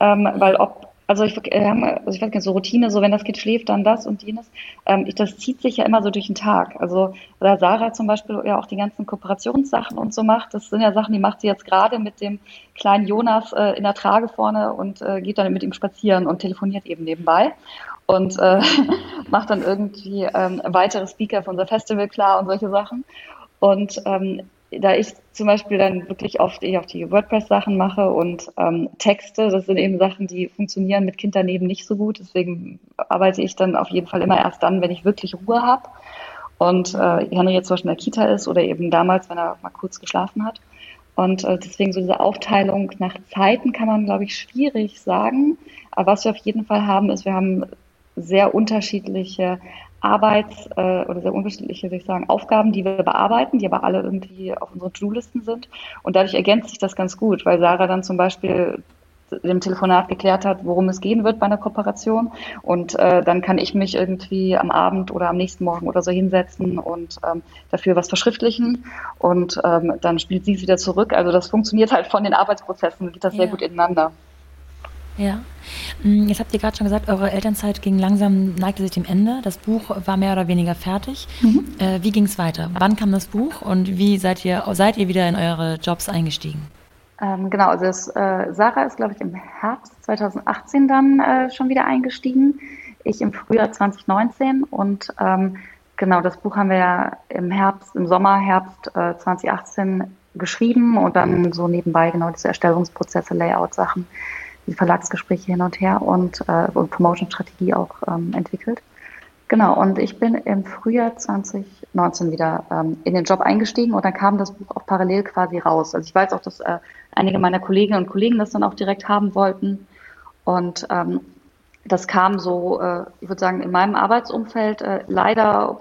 Ähm, weil ob, also ich, äh, also ich weiß nicht, so Routine, so wenn das Kind schläft, dann das und jenes, ähm, ich, das zieht sich ja immer so durch den Tag. Also da Sarah zum Beispiel ja auch die ganzen Kooperationssachen und so macht, das sind ja Sachen, die macht sie jetzt gerade mit dem kleinen Jonas äh, in der Trage vorne und äh, geht dann mit ihm spazieren und telefoniert eben nebenbei und äh, macht dann irgendwie ähm, weitere Speaker für unser Festival klar und solche Sachen. Und ähm, da ich zum Beispiel dann wirklich oft eher auf die WordPress-Sachen mache und ähm, Texte, das sind eben Sachen, die funktionieren mit Kind daneben nicht so gut. Deswegen arbeite ich dann auf jeden Fall immer erst dann, wenn ich wirklich Ruhe habe. Und äh, Henry jetzt zum Beispiel in der Kita ist oder eben damals, wenn er mal kurz geschlafen hat. Und äh, deswegen so diese Aufteilung nach Zeiten kann man, glaube ich, schwierig sagen. Aber was wir auf jeden Fall haben, ist, wir haben sehr unterschiedliche Arbeits- äh, oder sehr unterschiedliche, würde ich sagen, Aufgaben, die wir bearbeiten, die aber alle irgendwie auf unseren To-Do-Listen sind. Und dadurch ergänzt sich das ganz gut, weil Sarah dann zum Beispiel dem Telefonat geklärt hat, worum es gehen wird bei einer Kooperation. Und äh, dann kann ich mich irgendwie am Abend oder am nächsten Morgen oder so hinsetzen und ähm, dafür was verschriftlichen. Und ähm, dann spielt sie es wieder zurück. Also das funktioniert halt von den Arbeitsprozessen, geht das ja. sehr gut ineinander. Ja. Mm, jetzt habt ihr gerade schon gesagt, eure Elternzeit ging langsam, neigte sich dem Ende. Das Buch war mehr oder weniger fertig. Mhm. Äh, wie ging es weiter? Wann kam das Buch und wie seid ihr, seid ihr wieder in eure Jobs eingestiegen? Ähm, genau, also das, äh, Sarah ist, glaube ich, im Herbst 2018 dann äh, schon wieder eingestiegen. Ich im Frühjahr 2019 und ähm, genau, das Buch haben wir ja im Herbst, im Sommer, Herbst 2018 äh, geschrieben und dann so nebenbei genau diese Erstellungsprozesse, Layout-Sachen die Verlagsgespräche hin und her und, äh, und Promotion-Strategie auch ähm, entwickelt. Genau, und ich bin im Frühjahr 2019 wieder ähm, in den Job eingestiegen und dann kam das Buch auch parallel quasi raus. Also ich weiß auch, dass äh, einige meiner Kolleginnen und Kollegen das dann auch direkt haben wollten. Und ähm, das kam so, äh, ich würde sagen, in meinem Arbeitsumfeld äh, leider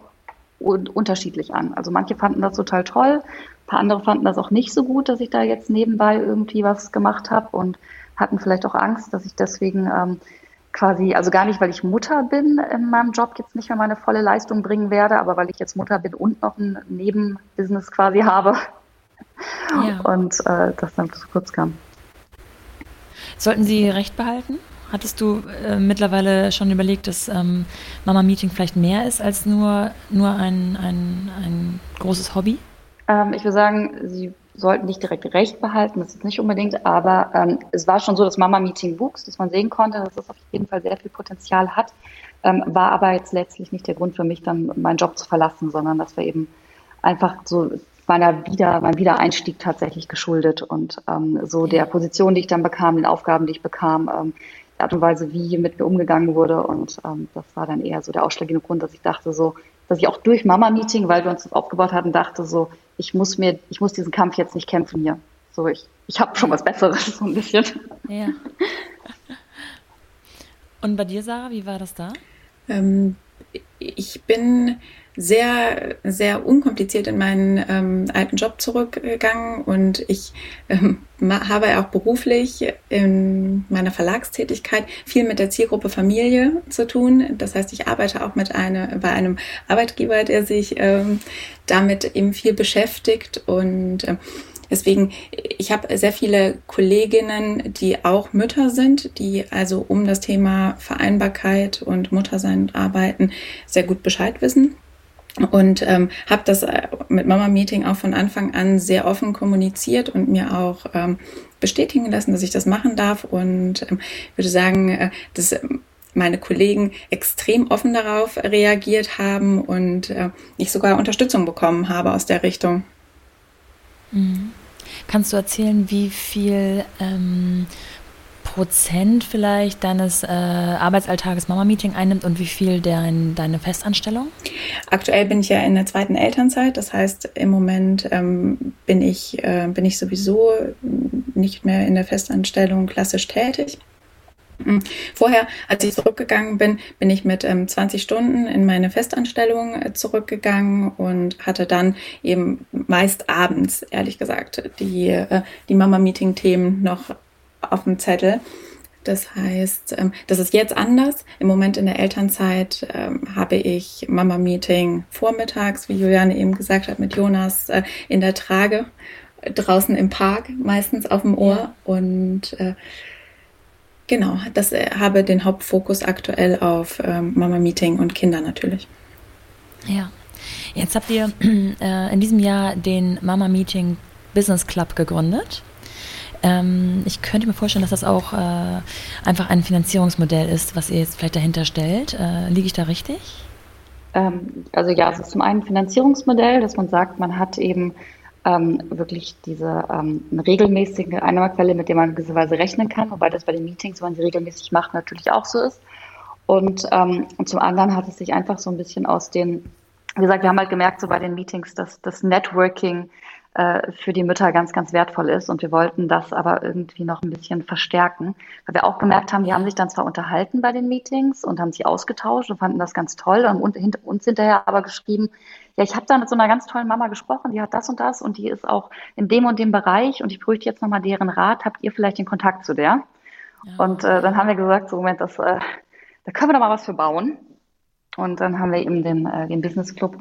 un unterschiedlich an. Also manche fanden das total toll, ein paar andere fanden das auch nicht so gut, dass ich da jetzt nebenbei irgendwie was gemacht habe. Und hatten vielleicht auch Angst, dass ich deswegen ähm, quasi, also gar nicht, weil ich Mutter bin in meinem Job jetzt nicht mehr meine volle Leistung bringen werde, aber weil ich jetzt Mutter bin und noch ein Nebenbusiness quasi habe. Ja. Und äh, das dann zu kurz kam. Sollten Sie Recht behalten? Hattest du äh, mittlerweile schon überlegt, dass ähm, Mama Meeting vielleicht mehr ist als nur, nur ein, ein, ein großes Hobby? Ähm, ich würde sagen, sie sollten nicht direkt Recht behalten, das ist nicht unbedingt, aber ähm, es war schon so, dass Mama Meeting wuchs, dass man sehen konnte, dass es auf jeden Fall sehr viel Potenzial hat, ähm, war aber jetzt letztlich nicht der Grund für mich, dann meinen Job zu verlassen, sondern dass wir eben einfach so meiner Wieder, meinem Wiedereinstieg tatsächlich geschuldet und ähm, so der Position, die ich dann bekam, den Aufgaben, die ich bekam, ähm, die Art und Weise, wie mit mir umgegangen wurde und ähm, das war dann eher so der ausschlaggebende Grund, dass ich dachte so, dass ich auch durch Mama-Meeting, weil wir uns aufgebaut hatten, dachte so, ich muss mir, ich muss diesen Kampf jetzt nicht kämpfen hier. So, ich, ich habe schon was Besseres, so ein bisschen. Ja. Und bei dir, Sarah, wie war das da? Ähm, ich bin sehr, sehr unkompliziert in meinen ähm, alten Job zurückgegangen und ich ähm, habe auch beruflich in meiner Verlagstätigkeit viel mit der Zielgruppe Familie zu tun. Das heißt, ich arbeite auch mit eine, bei einem Arbeitgeber, der sich ähm, damit eben viel beschäftigt und äh, Deswegen, ich habe sehr viele Kolleginnen, die auch Mütter sind, die also um das Thema Vereinbarkeit und Muttersein arbeiten, sehr gut Bescheid wissen und ähm, habe das äh, mit Mama Meeting auch von Anfang an sehr offen kommuniziert und mir auch ähm, bestätigen lassen, dass ich das machen darf und ähm, würde sagen, äh, dass ähm, meine Kollegen extrem offen darauf reagiert haben und äh, ich sogar Unterstützung bekommen habe aus der Richtung. Mhm. Kannst du erzählen, wie viel ähm, Prozent vielleicht deines äh, Arbeitsalltages Mama-Meeting einnimmt und wie viel dein, deine Festanstellung? Aktuell bin ich ja in der zweiten Elternzeit, das heißt im Moment ähm, bin, ich, äh, bin ich sowieso nicht mehr in der Festanstellung klassisch tätig. Hm. Vorher, als ich zurückgegangen bin, bin ich mit ähm, 20 Stunden in meine Festanstellung äh, zurückgegangen und hatte dann eben meist abends, ehrlich gesagt, die, äh, die Mama-Meeting-Themen noch auf dem Zettel. Das heißt, ähm, das ist jetzt anders. Im Moment in der Elternzeit ähm, habe ich Mama-Meeting vormittags, wie Juliane eben gesagt hat, mit Jonas äh, in der Trage, draußen im Park, meistens auf dem Ohr. Ja. Und äh, genau, das äh, habe den Hauptfokus aktuell auf ähm, Mama-Meeting und Kinder natürlich. Ja. Jetzt habt ihr in diesem Jahr den Mama-Meeting Business Club gegründet. Ähm, ich könnte mir vorstellen, dass das auch äh, einfach ein Finanzierungsmodell ist, was ihr jetzt vielleicht dahinter stellt. Äh, liege ich da richtig? Ähm, also ja, es ist zum einen ein Finanzierungsmodell, dass man sagt, man hat eben ähm, wirklich diese ähm, regelmäßige Einnahmequelle, mit der man gewisserweise rechnen kann, wobei das bei den Meetings, wenn man sie regelmäßig macht, natürlich auch so ist. Und, ähm, und zum anderen hat es sich einfach so ein bisschen aus den, wie gesagt, wir haben halt gemerkt, so bei den Meetings, dass das Networking äh, für die Mütter ganz, ganz wertvoll ist. Und wir wollten das aber irgendwie noch ein bisschen verstärken, weil wir auch gemerkt haben, die haben sich dann zwar unterhalten bei den Meetings und haben sich ausgetauscht und fanden das ganz toll und hinter uns hinterher aber geschrieben, ja, ich habe da mit so einer ganz tollen Mama gesprochen, die hat das und das und die ist auch in dem und dem Bereich und ich bräuchte jetzt nochmal deren Rat. Habt ihr vielleicht den Kontakt zu der? Ja. Und äh, dann haben wir gesagt, so Moment, das, äh, da können wir doch mal was für bauen. Und dann haben wir eben den, äh, den Business Club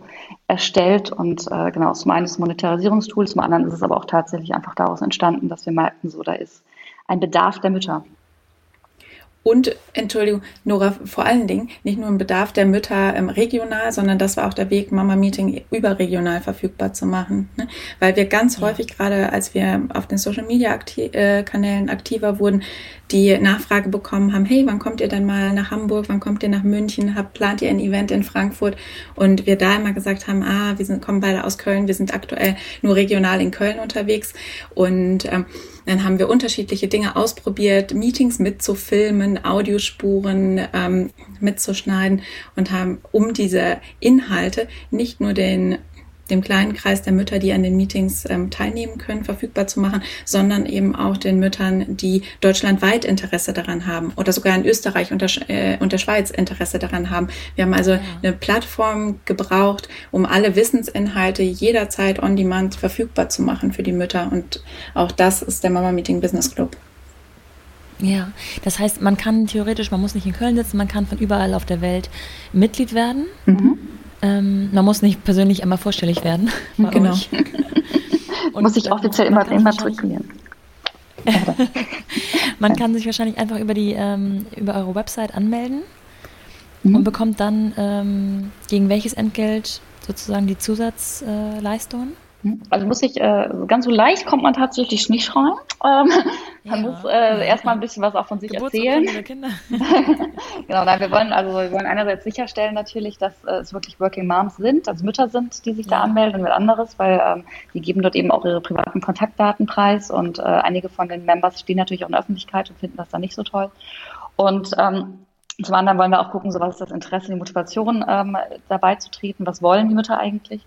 erstellt und äh, genau, zum einen ist Monetarisierungstool, zum anderen ist es aber auch tatsächlich einfach daraus entstanden, dass wir merkten, so da ist ein Bedarf der Mütter. Und, Entschuldigung, Nora, vor allen Dingen nicht nur ein Bedarf der Mütter ähm, regional, sondern das war auch der Weg, Mama Meeting überregional verfügbar zu machen. Ne? Weil wir ganz ja. häufig, gerade als wir auf den Social Media akti äh, Kanälen aktiver wurden, die Nachfrage bekommen haben, hey, wann kommt ihr denn mal nach Hamburg, wann kommt ihr nach München, habt, plant ihr ein Event in Frankfurt? Und wir da immer gesagt haben, ah, wir sind, kommen beide aus Köln, wir sind aktuell nur regional in Köln unterwegs und ähm, dann haben wir unterschiedliche Dinge ausprobiert, Meetings mitzufilmen, Audiospuren ähm, mitzuschneiden und haben um diese Inhalte nicht nur den dem kleinen Kreis der Mütter, die an den Meetings ähm, teilnehmen können, verfügbar zu machen, sondern eben auch den Müttern, die deutschlandweit Interesse daran haben oder sogar in Österreich und der, äh, und der Schweiz Interesse daran haben. Wir haben also ja. eine Plattform gebraucht, um alle Wissensinhalte jederzeit on demand verfügbar zu machen für die Mütter. Und auch das ist der Mama Meeting Business Club. Ja, das heißt, man kann theoretisch, man muss nicht in Köln sitzen, man kann von überall auf der Welt Mitglied werden. Mhm. Ähm, man muss nicht persönlich einmal vorstellig werden. Genau. muss ich offiziell immer immatrikulieren. man kann sich wahrscheinlich einfach über die ähm, über eure Website anmelden mhm. und bekommt dann ähm, gegen welches Entgelt sozusagen die Zusatzleistungen? Also muss ich, äh, ganz so leicht kommt man tatsächlich nicht rein. Ähm, man ja. muss äh, erstmal ein bisschen was auch von sich erzählen. Kinder. genau, nein, wir wollen also wir wollen einerseits sicherstellen natürlich, dass äh, es wirklich Working Moms sind, also Mütter sind, die sich ja. da anmelden und anderes, weil ähm, die geben dort eben auch ihre privaten Kontaktdaten preis und äh, einige von den Members stehen natürlich auch in der Öffentlichkeit und finden das dann nicht so toll. Und ähm, zum anderen wollen wir auch gucken, so was ist das Interesse, die Motivation ähm, dabei zu treten, was wollen die Mütter eigentlich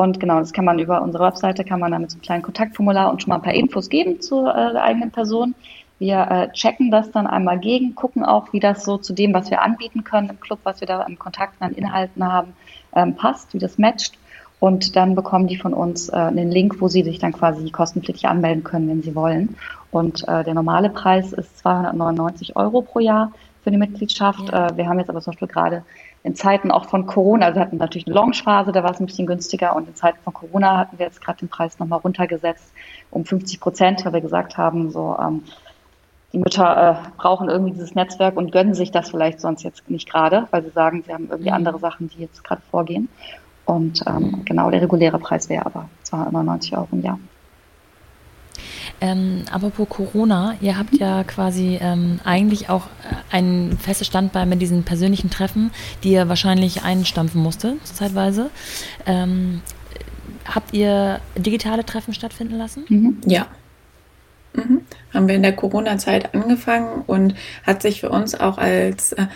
und genau, das kann man über unsere Webseite, kann man damit so einem kleinen Kontaktformular und schon mal ein paar Infos geben zur äh, eigenen Person. Wir äh, checken das dann einmal gegen, gucken auch, wie das so zu dem, was wir anbieten können im Club, was wir da im Kontakt an Inhalten haben, ähm, passt, wie das matcht. Und dann bekommen die von uns äh, einen Link, wo sie sich dann quasi kostenpflichtig anmelden können, wenn sie wollen. Und äh, der normale Preis ist 299 Euro pro Jahr für die Mitgliedschaft. Ja. Äh, wir haben jetzt aber zum Beispiel gerade in Zeiten auch von Corona, also wir hatten natürlich eine Launchphase, da war es ein bisschen günstiger und in Zeiten von Corona hatten wir jetzt gerade den Preis nochmal runtergesetzt um 50 Prozent, weil wir gesagt haben, so ähm, die Mütter äh, brauchen irgendwie dieses Netzwerk und gönnen sich das vielleicht sonst jetzt nicht gerade, weil sie sagen, sie haben irgendwie mhm. andere Sachen, die jetzt gerade vorgehen. Und ähm, genau der reguläre Preis wäre aber 290 Euro im Jahr. Ähm, apropos Corona, ihr habt ja quasi ähm, eigentlich auch äh, ein festes Standbein mit diesen persönlichen Treffen, die ihr wahrscheinlich einstampfen musste, zeitweise. Ähm, habt ihr digitale Treffen stattfinden lassen? Mhm. Ja. Mhm. Haben wir in der Corona-Zeit angefangen und hat sich für uns auch als äh,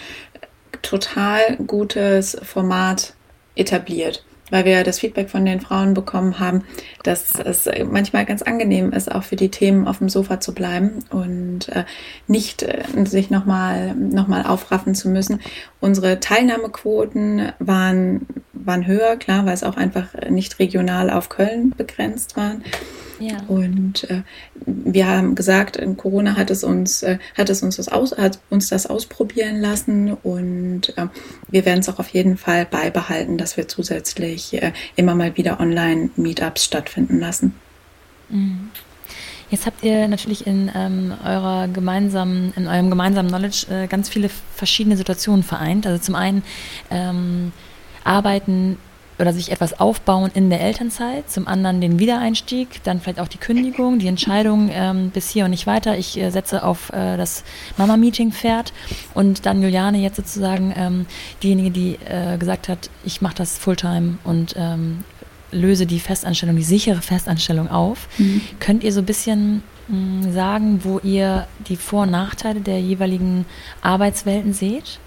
total gutes Format etabliert weil wir das Feedback von den Frauen bekommen haben, dass es manchmal ganz angenehm ist, auch für die Themen auf dem Sofa zu bleiben und äh, nicht äh, sich nochmal noch mal aufraffen zu müssen. Unsere Teilnahmequoten waren, waren höher, klar, weil es auch einfach nicht regional auf Köln begrenzt waren. Ja. Und äh, wir haben gesagt, in Corona hat es uns, äh, hat es uns das aus, hat uns das ausprobieren lassen und äh, wir werden es auch auf jeden Fall beibehalten, dass wir zusätzlich äh, immer mal wieder Online-Meetups stattfinden lassen. Mhm. Jetzt habt ihr natürlich in ähm, eurer gemeinsamen, in eurem gemeinsamen Knowledge äh, ganz viele verschiedene Situationen vereint. Also zum einen ähm, arbeiten oder sich etwas aufbauen in der Elternzeit, zum anderen den Wiedereinstieg, dann vielleicht auch die Kündigung, die Entscheidung ähm, bis hier und nicht weiter. Ich äh, setze auf äh, das Mama-Meeting-Pferd und dann Juliane jetzt sozusagen ähm, diejenige, die äh, gesagt hat, ich mache das Fulltime und ähm, löse die Festanstellung, die sichere Festanstellung auf. Mhm. Könnt ihr so ein bisschen mh, sagen, wo ihr die Vor- und Nachteile der jeweiligen Arbeitswelten seht?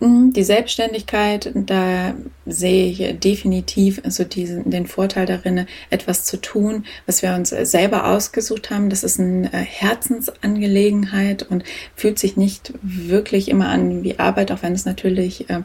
Mhm, die Selbstständigkeit, da sehe ich definitiv so diesen, den Vorteil darin, etwas zu tun, was wir uns selber ausgesucht haben. Das ist eine äh, Herzensangelegenheit und fühlt sich nicht wirklich immer an wie Arbeit, auch wenn es natürlich äh,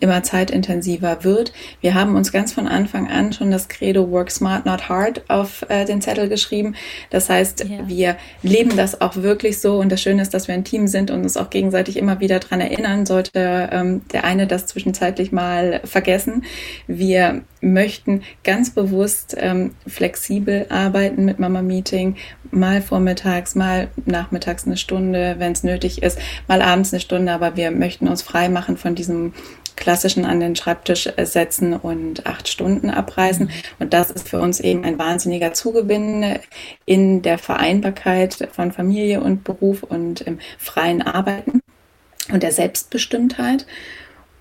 immer zeitintensiver wird. Wir haben uns ganz von Anfang an schon das Credo Work Smart, Not Hard auf äh, den Zettel geschrieben. Das heißt, yeah. wir leben das auch wirklich so und das Schöne ist, dass wir ein Team sind und uns auch gegenseitig immer wieder dran erinnern, sollte ähm, der eine das zwischenzeitlich mal vergessen. Wir möchten ganz bewusst ähm, flexibel arbeiten mit Mama Meeting, mal vormittags, mal nachmittags eine Stunde, wenn es nötig ist, mal abends eine Stunde, aber wir möchten uns frei machen von diesem klassischen an den Schreibtisch setzen und acht Stunden abreißen. Mhm. Und das ist für uns eben ein wahnsinniger Zugewinn in der Vereinbarkeit von Familie und Beruf und im freien Arbeiten und der Selbstbestimmtheit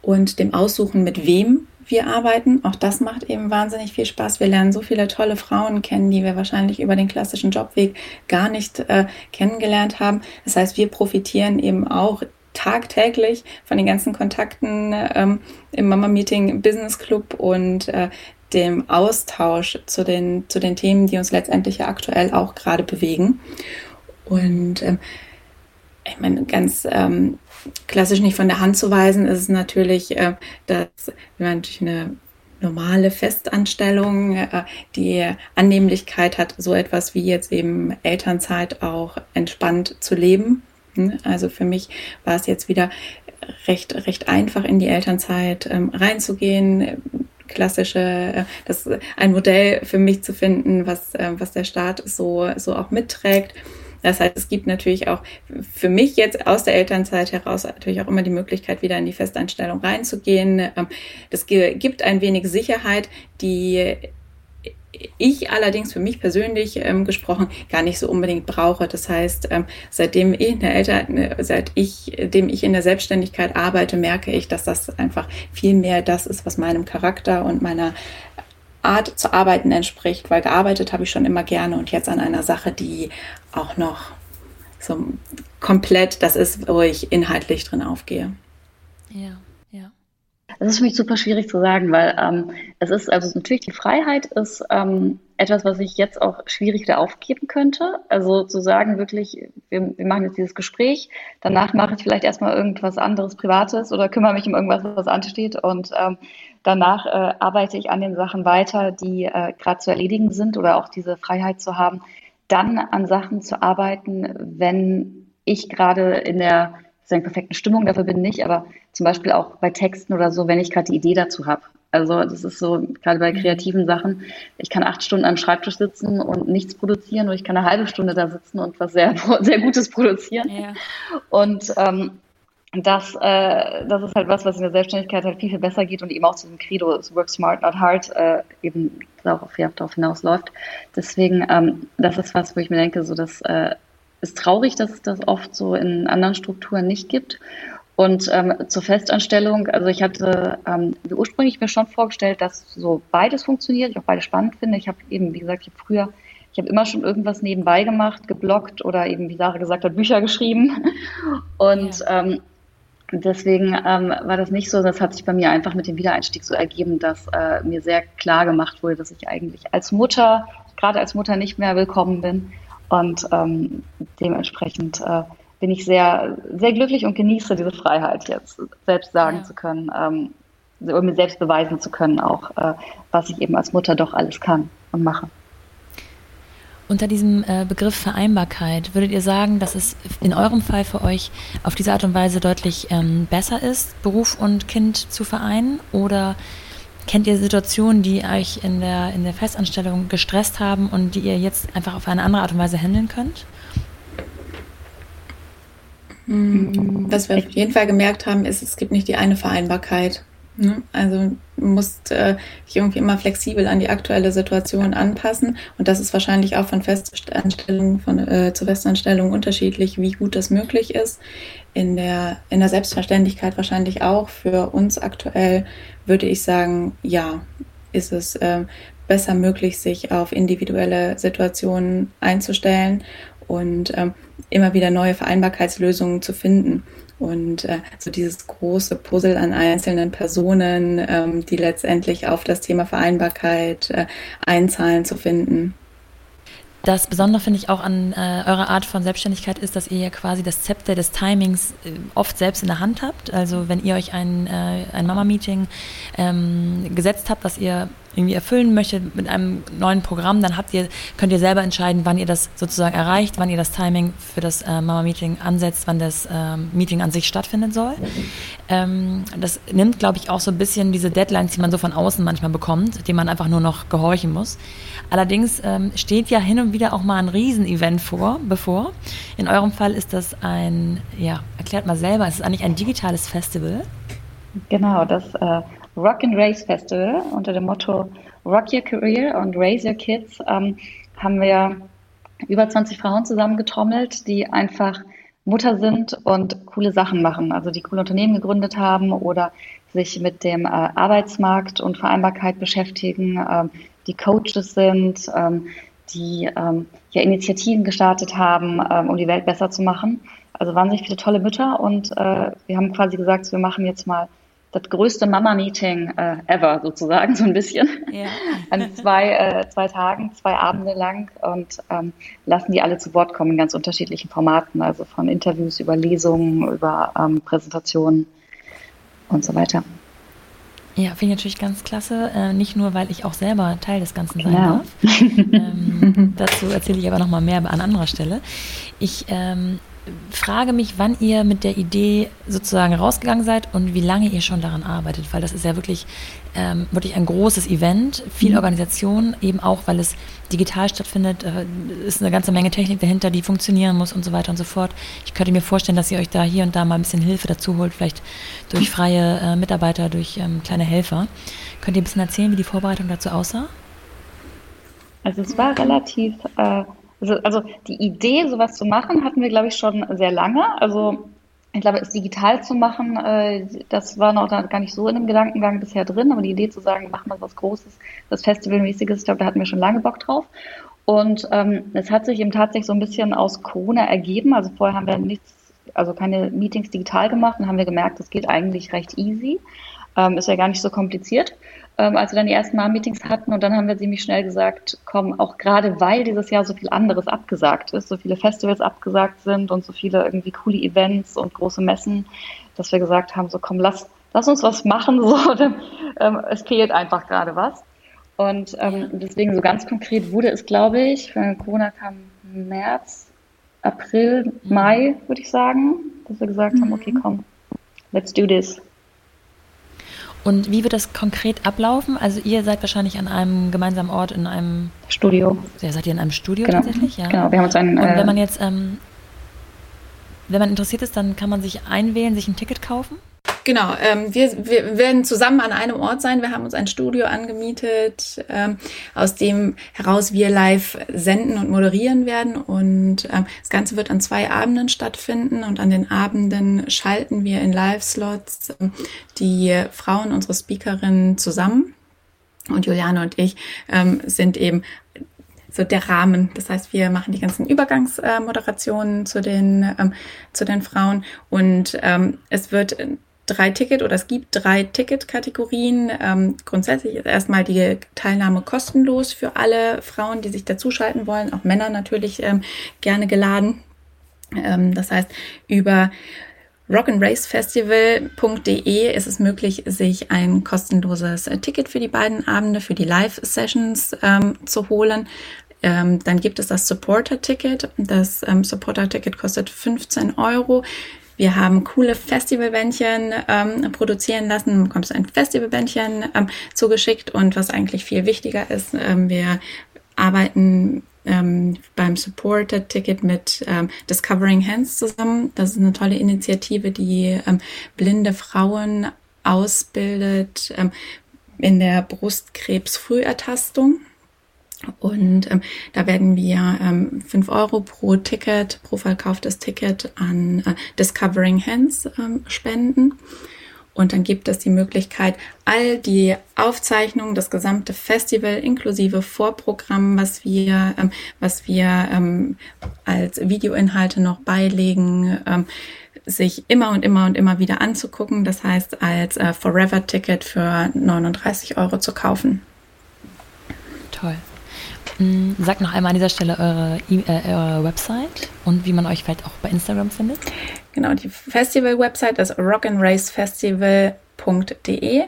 und dem Aussuchen, mit wem wir arbeiten. Auch das macht eben wahnsinnig viel Spaß. Wir lernen so viele tolle Frauen kennen, die wir wahrscheinlich über den klassischen Jobweg gar nicht äh, kennengelernt haben. Das heißt, wir profitieren eben auch tagtäglich von den ganzen Kontakten ähm, im Mama Meeting Business Club und äh, dem Austausch zu den, zu den Themen, die uns letztendlich ja aktuell auch gerade bewegen. Und ähm, ich meine, ganz ähm, klassisch nicht von der Hand zu weisen, ist es natürlich, äh, dass wir natürlich eine normale Festanstellung, äh, die Annehmlichkeit hat, so etwas wie jetzt eben Elternzeit auch entspannt zu leben. Hm, also für mich war es jetzt wieder recht, recht einfach in die Elternzeit ähm, reinzugehen, klassische, äh, das ein Modell für mich zu finden, was, äh, was der Staat so, so auch mitträgt. Das heißt, es gibt natürlich auch für mich jetzt aus der Elternzeit heraus natürlich auch immer die Möglichkeit, wieder in die Festanstellung reinzugehen. Ähm, das gibt ein wenig Sicherheit, die ich allerdings für mich persönlich ähm, gesprochen gar nicht so unbedingt brauche. Das heißt, ähm, seitdem ich in der Eltern, seit ich, dem ich in der Selbstständigkeit arbeite, merke ich, dass das einfach viel mehr das ist, was meinem Charakter und meiner Art zu arbeiten entspricht, weil gearbeitet habe ich schon immer gerne und jetzt an einer Sache, die auch noch so komplett das ist, wo ich inhaltlich drin aufgehe. Ja. Das ist für mich super schwierig zu sagen, weil ähm, es ist, also natürlich die Freiheit ist ähm, etwas, was ich jetzt auch schwierig wieder aufgeben könnte. Also zu sagen, wirklich, wir, wir machen jetzt dieses Gespräch, danach mache ich vielleicht erstmal irgendwas anderes Privates oder kümmere mich um irgendwas, was ansteht und ähm, danach äh, arbeite ich an den Sachen weiter, die äh, gerade zu erledigen sind oder auch diese Freiheit zu haben, dann an Sachen zu arbeiten, wenn ich gerade in der sozusagen perfekten Stimmung dafür bin nicht, aber zum Beispiel auch bei Texten oder so, wenn ich gerade die Idee dazu habe. Also das ist so, gerade bei kreativen Sachen, ich kann acht Stunden am Schreibtisch sitzen und nichts produzieren oder ich kann eine halbe Stunde da sitzen und was sehr, sehr Gutes produzieren. Ja. Und ähm, das, äh, das ist halt was, was in der Selbstständigkeit halt viel, viel besser geht und eben auch zu dem Credo, work smart, not hard, äh, eben darauf, darauf hinausläuft. Deswegen, ähm, das ist was, wo ich mir denke, so dass äh, ist traurig, dass es das oft so in anderen Strukturen nicht gibt. Und ähm, zur Festanstellung, also ich hatte ähm, ursprünglich mir schon vorgestellt, dass so beides funktioniert, ich auch beide spannend finde. Ich habe eben, wie gesagt, ich habe früher, ich habe immer schon irgendwas nebenbei gemacht, geblockt oder eben, wie Sarah gesagt hat, Bücher geschrieben. Und ja. ähm, deswegen ähm, war das nicht so, das hat sich bei mir einfach mit dem Wiedereinstieg so ergeben, dass äh, mir sehr klar gemacht wurde, dass ich eigentlich als Mutter, gerade als Mutter nicht mehr willkommen bin und ähm, dementsprechend äh, bin ich sehr, sehr glücklich und genieße diese Freiheit jetzt, selbst sagen ja. zu können, ähm, mir selbst beweisen zu können, auch äh, was ich eben als Mutter doch alles kann und mache. Unter diesem äh, Begriff Vereinbarkeit würdet ihr sagen, dass es in eurem Fall für euch auf diese Art und Weise deutlich ähm, besser ist, Beruf und Kind zu vereinen? Oder Kennt ihr Situationen, die euch in der, in der Festanstellung gestresst haben und die ihr jetzt einfach auf eine andere Art und Weise handeln könnt? Hm, was wir auf jeden Fall gemerkt haben, ist, es gibt nicht die eine Vereinbarkeit. Ne? Also musst äh, dich irgendwie immer flexibel an die aktuelle Situation anpassen. Und das ist wahrscheinlich auch von Festanstellung von, äh, zu Festanstellung unterschiedlich, wie gut das möglich ist. In der, in der Selbstverständlichkeit wahrscheinlich auch. Für uns aktuell würde ich sagen, ja, ist es äh, besser möglich, sich auf individuelle Situationen einzustellen und ähm, immer wieder neue Vereinbarkeitslösungen zu finden. Und äh, so dieses große Puzzle an einzelnen Personen, ähm, die letztendlich auf das Thema Vereinbarkeit äh, einzahlen, zu finden. Das Besondere finde ich auch an äh, eurer Art von Selbstständigkeit ist, dass ihr ja quasi das Zepter des Timings äh, oft selbst in der Hand habt. Also wenn ihr euch ein, äh, ein Mama-Meeting ähm, gesetzt habt, was ihr irgendwie erfüllen möchtet mit einem neuen Programm, dann habt ihr, könnt ihr selber entscheiden, wann ihr das sozusagen erreicht, wann ihr das Timing für das äh, Mama-Meeting ansetzt, wann das äh, Meeting an sich stattfinden soll. Ähm, das nimmt, glaube ich, auch so ein bisschen diese Deadlines, die man so von außen manchmal bekommt, denen man einfach nur noch gehorchen muss. Allerdings ähm, steht ja hin und wieder auch mal ein Riesenevent vor, bevor. In eurem Fall ist das ein, ja, erklärt mal selber, es ist eigentlich ein digitales Festival. Genau, das äh, Rock and Race Festival unter dem Motto Rock Your Career und Raise Your Kids ähm, haben wir über 20 Frauen zusammengetrommelt, die einfach Mutter sind und coole Sachen machen, also die coole Unternehmen gegründet haben oder sich mit dem äh, Arbeitsmarkt und Vereinbarkeit beschäftigen, ähm, die Coaches sind, ähm, die ähm, ja Initiativen gestartet haben, ähm, um die Welt besser zu machen. Also wahnsinnig viele tolle Mütter und äh, wir haben quasi gesagt, wir machen jetzt mal das größte Mama-Meeting äh, ever sozusagen, so ein bisschen. Ja. An zwei, äh, zwei Tagen, zwei Abende lang und ähm, lassen die alle zu Wort kommen in ganz unterschiedlichen Formaten, also von Interviews über Lesungen, über ähm, Präsentationen und so weiter. Ja, finde ich natürlich ganz klasse. Äh, nicht nur, weil ich auch selber Teil des Ganzen sein genau. darf. ähm, dazu erzähle ich aber nochmal mehr an anderer Stelle. Ich ähm, frage mich, wann ihr mit der Idee sozusagen rausgegangen seid und wie lange ihr schon daran arbeitet, weil das ist ja wirklich, ähm, wirklich ein großes Event, viel mhm. Organisation, eben auch, weil es digital stattfindet, äh, ist eine ganze Menge Technik dahinter, die funktionieren muss und so weiter und so fort. Ich könnte mir vorstellen, dass ihr euch da hier und da mal ein bisschen Hilfe dazu holt, vielleicht durch freie äh, Mitarbeiter, durch ähm, kleine Helfer. Könnt ihr ein bisschen erzählen, wie die Vorbereitung dazu aussah? Also es war relativ, äh, also, also die Idee, sowas zu machen, hatten wir, glaube ich, schon sehr lange. Also ich glaube, es digital zu machen, äh, das war noch gar nicht so in dem Gedankengang bisher drin, aber die Idee zu sagen, machen wir was Großes, was Festivalmäßiges, ich glaube, da hatten wir schon lange Bock drauf. Und ähm, es hat sich eben tatsächlich so ein bisschen aus Corona ergeben. Also vorher haben wir nichts, also keine Meetings digital gemacht und haben wir gemerkt, das geht eigentlich recht easy. Ähm, ist ja gar nicht so kompliziert ähm, als wir dann die ersten Mal Meetings hatten. Und dann haben wir ziemlich schnell gesagt, komm, auch gerade weil dieses Jahr so viel anderes abgesagt ist, so viele Festivals abgesagt sind und so viele irgendwie coole Events und große Messen, dass wir gesagt haben, so komm, lass, lass uns was machen, so, denn, ähm, es fehlt einfach gerade was. Und ähm, deswegen so ganz konkret wurde es, glaube ich, Corona kam März, April, mhm. Mai, würde ich sagen, dass wir gesagt mhm. haben, okay, komm, let's do this. Und wie wird das konkret ablaufen? Also ihr seid wahrscheinlich an einem gemeinsamen Ort in einem Studio. Ja, seid ihr in einem Studio genau. tatsächlich? Ja. Genau, wir haben uns einen. Und wenn man äh, jetzt, ähm, wenn man interessiert ist, dann kann man sich einwählen, sich ein Ticket kaufen? Genau, ähm, wir, wir werden zusammen an einem Ort sein. Wir haben uns ein Studio angemietet, ähm, aus dem heraus wir live senden und moderieren werden. Und ähm, das Ganze wird an zwei Abenden stattfinden. Und an den Abenden schalten wir in Live-Slots ähm, die Frauen, unsere Speakerinnen zusammen. Und Juliane und ich ähm, sind eben so der Rahmen. Das heißt, wir machen die ganzen Übergangsmoderationen zu den ähm, zu den Frauen und ähm, es wird drei Ticket oder es gibt drei Ticket-Kategorien. Ähm, grundsätzlich ist erstmal die Teilnahme kostenlos für alle Frauen, die sich dazuschalten wollen, auch Männer natürlich ähm, gerne geladen. Ähm, das heißt, über rock'n'racefestival.de ist es möglich, sich ein kostenloses Ticket für die beiden Abende, für die Live-Sessions ähm, zu holen. Ähm, dann gibt es das Supporter-Ticket. Das ähm, Supporter-Ticket kostet 15 Euro. Wir haben coole Festivalbändchen ähm, produzieren lassen. Bekommst ein Festivalbändchen ähm, zugeschickt und was eigentlich viel wichtiger ist, ähm, wir arbeiten ähm, beim Supported Ticket mit ähm, Discovering Hands zusammen. Das ist eine tolle Initiative, die ähm, blinde Frauen ausbildet ähm, in der Brustkrebsfrühertastung. Und ähm, da werden wir ähm, 5 Euro pro Ticket, pro verkauftes Ticket an äh, Discovering Hands ähm, spenden. Und dann gibt es die Möglichkeit, all die Aufzeichnungen, das gesamte Festival inklusive Vorprogramm, was wir, ähm, was wir ähm, als Videoinhalte noch beilegen, ähm, sich immer und immer und immer wieder anzugucken. Das heißt, als äh, Forever-Ticket für 39 Euro zu kaufen. Toll. Mm, sagt noch einmal an dieser Stelle eure, e äh, eure Website und wie man euch vielleicht auch bei Instagram findet. Genau, die Festival-Website ist rockandracefestival.de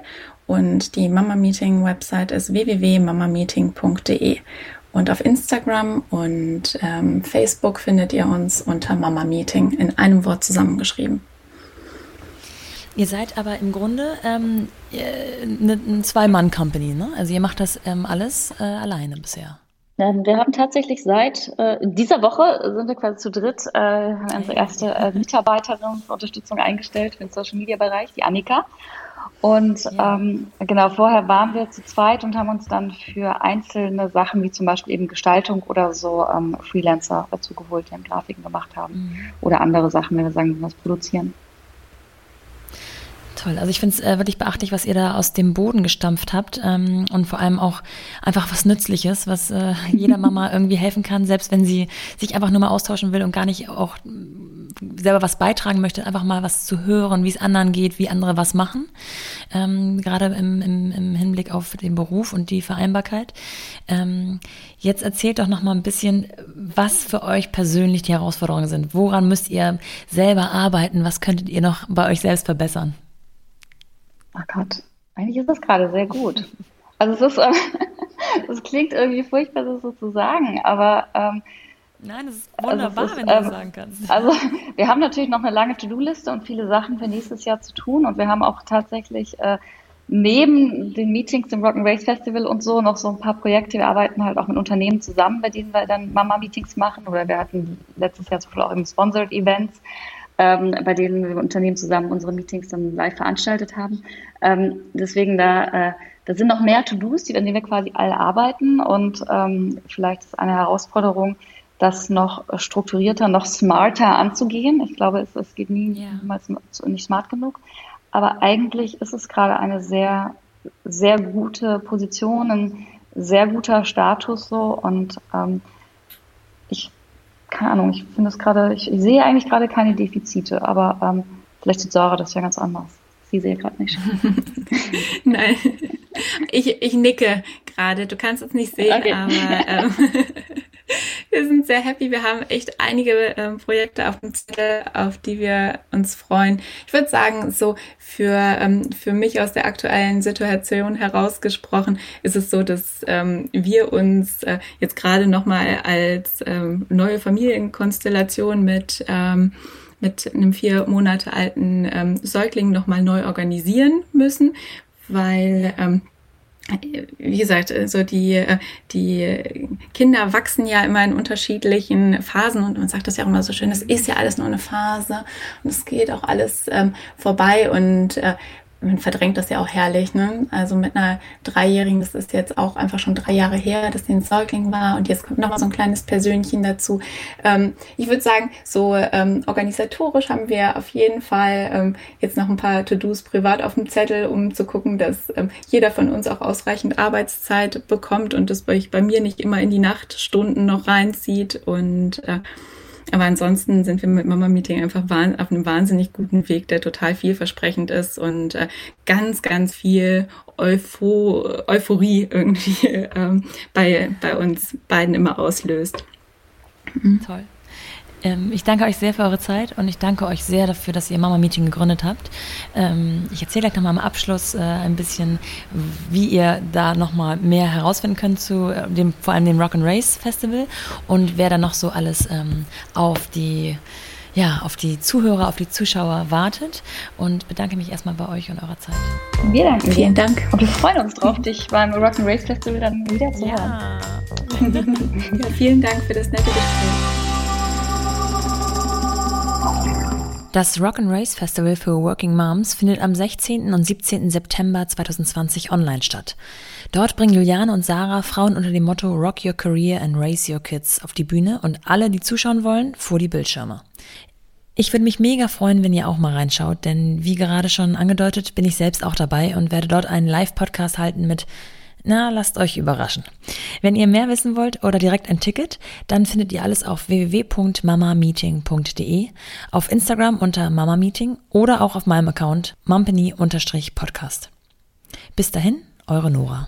und die Mama Meeting Website ist www.mamameeting.de. Und auf Instagram und ähm, Facebook findet ihr uns unter Mama Meeting in einem Wort zusammengeschrieben. Ihr seid aber im Grunde ähm, eine, eine Zwei-Mann-Company, ne? Also ihr macht das ähm, alles äh, alleine bisher. Ähm, wir haben tatsächlich seit äh, dieser Woche sind wir quasi zu dritt, äh, haben unsere erste äh, Mitarbeiterin für Unterstützung eingestellt für den Social Media Bereich, die Annika. Und ja. ähm, genau, vorher waren wir zu zweit und haben uns dann für einzelne Sachen, wie zum Beispiel eben Gestaltung oder so, ähm, Freelancer dazu geholt, die dann Grafiken gemacht haben. Mhm. Oder andere Sachen, wenn wir sagen, was produzieren. Toll. Also ich finde es äh, wirklich beachtlich, was ihr da aus dem Boden gestampft habt ähm, und vor allem auch einfach was Nützliches, was äh, jeder Mama irgendwie helfen kann, selbst wenn sie sich einfach nur mal austauschen will und gar nicht auch selber was beitragen möchte, einfach mal was zu hören, wie es anderen geht, wie andere was machen, ähm, gerade im, im, im Hinblick auf den Beruf und die Vereinbarkeit. Ähm, jetzt erzählt doch noch mal ein bisschen, was für euch persönlich die Herausforderungen sind. Woran müsst ihr selber arbeiten? Was könntet ihr noch bei euch selbst verbessern? Ach Gott, eigentlich ist das gerade sehr gut. Also es ist, äh, das klingt irgendwie furchtbar, das so zu sagen, aber ähm, Nein, es ist wunderbar, also ist, wenn du ähm, das sagen kannst. Also wir haben natürlich noch eine lange To-Do-Liste und viele Sachen für nächstes Jahr zu tun und wir haben auch tatsächlich äh, neben den Meetings im Rock'n'Race Festival und so noch so ein paar Projekte. Wir arbeiten halt auch mit Unternehmen zusammen, bei denen wir dann Mama-Meetings machen oder wir hatten letztes Jahr zum Beispiel auch eben Sponsored Events ähm, bei denen wir Unternehmen zusammen unsere Meetings dann live veranstaltet haben. Ähm, deswegen da äh, da sind noch mehr To-Dos, an denen wir quasi alle arbeiten und ähm, vielleicht ist eine Herausforderung, das noch strukturierter, noch smarter anzugehen. Ich glaube, es, es geht nie yeah. nicht smart genug. Aber eigentlich ist es gerade eine sehr, sehr gute Position, ein sehr guter Status so und ähm, ich keine Ahnung, ich finde es gerade, ich, ich, sehe eigentlich gerade keine Defizite, aber ähm, vielleicht sieht Sarah das ja ganz anders. Sie sehe gerade nicht. Nein, ich, ich nicke gerade. Du kannst es nicht sehen, okay. aber ähm, wir sind sehr happy. Wir haben echt einige ähm, Projekte auf dem Zettel, auf die wir uns freuen. Ich würde sagen, so für, ähm, für mich aus der aktuellen Situation herausgesprochen, ist es so, dass ähm, wir uns äh, jetzt gerade nochmal als ähm, neue Familienkonstellation mit ähm, mit einem vier Monate alten ähm, Säugling nochmal neu organisieren müssen, weil ähm, wie gesagt, so die, äh, die Kinder wachsen ja immer in unterschiedlichen Phasen und man sagt das ja auch immer so schön, es ist ja alles nur eine Phase und es geht auch alles ähm, vorbei und äh, man verdrängt das ja auch herrlich. Ne? Also mit einer Dreijährigen, das ist jetzt auch einfach schon drei Jahre her, dass sie ein Säugling war und jetzt kommt noch mal so ein kleines Persönchen dazu. Ähm, ich würde sagen, so ähm, organisatorisch haben wir auf jeden Fall ähm, jetzt noch ein paar To-Dos privat auf dem Zettel, um zu gucken, dass ähm, jeder von uns auch ausreichend Arbeitszeit bekommt und das bei, bei mir nicht immer in die Nachtstunden noch reinzieht und äh, aber ansonsten sind wir mit Mama Meeting einfach auf einem wahnsinnig guten Weg, der total vielversprechend ist und äh, ganz, ganz viel Eupho Euphorie irgendwie ähm, bei, bei uns beiden immer auslöst. Mhm. Toll. Ähm, ich danke euch sehr für eure Zeit und ich danke euch sehr dafür, dass ihr Mama Meeting gegründet habt. Ähm, ich erzähle gleich nochmal am Abschluss äh, ein bisschen, wie ihr da nochmal mehr herausfinden könnt zu äh, dem, vor allem dem Rock and Race Festival und wer da noch so alles ähm, auf die ja, auf die Zuhörer, auf die Zuschauer wartet und bedanke mich erstmal bei euch und eurer Zeit. Wir danken Vielen Dank. Und wir freuen uns drauf, dich beim Rock and Race Festival dann wieder zu hören. ja, vielen Dank für das nette Gespräch. Das Rock and Race Festival für Working Moms findet am 16. und 17. September 2020 online statt. Dort bringen Juliane und Sarah Frauen unter dem Motto Rock Your Career and Raise Your Kids auf die Bühne und alle, die zuschauen wollen, vor die Bildschirme. Ich würde mich mega freuen, wenn ihr auch mal reinschaut, denn wie gerade schon angedeutet, bin ich selbst auch dabei und werde dort einen Live-Podcast halten mit na, lasst euch überraschen. Wenn ihr mehr wissen wollt oder direkt ein Ticket, dann findet ihr alles auf www.mamameeting.de, auf Instagram unter mamameeting oder auch auf meinem Account mumpany-podcast. Bis dahin, eure Nora.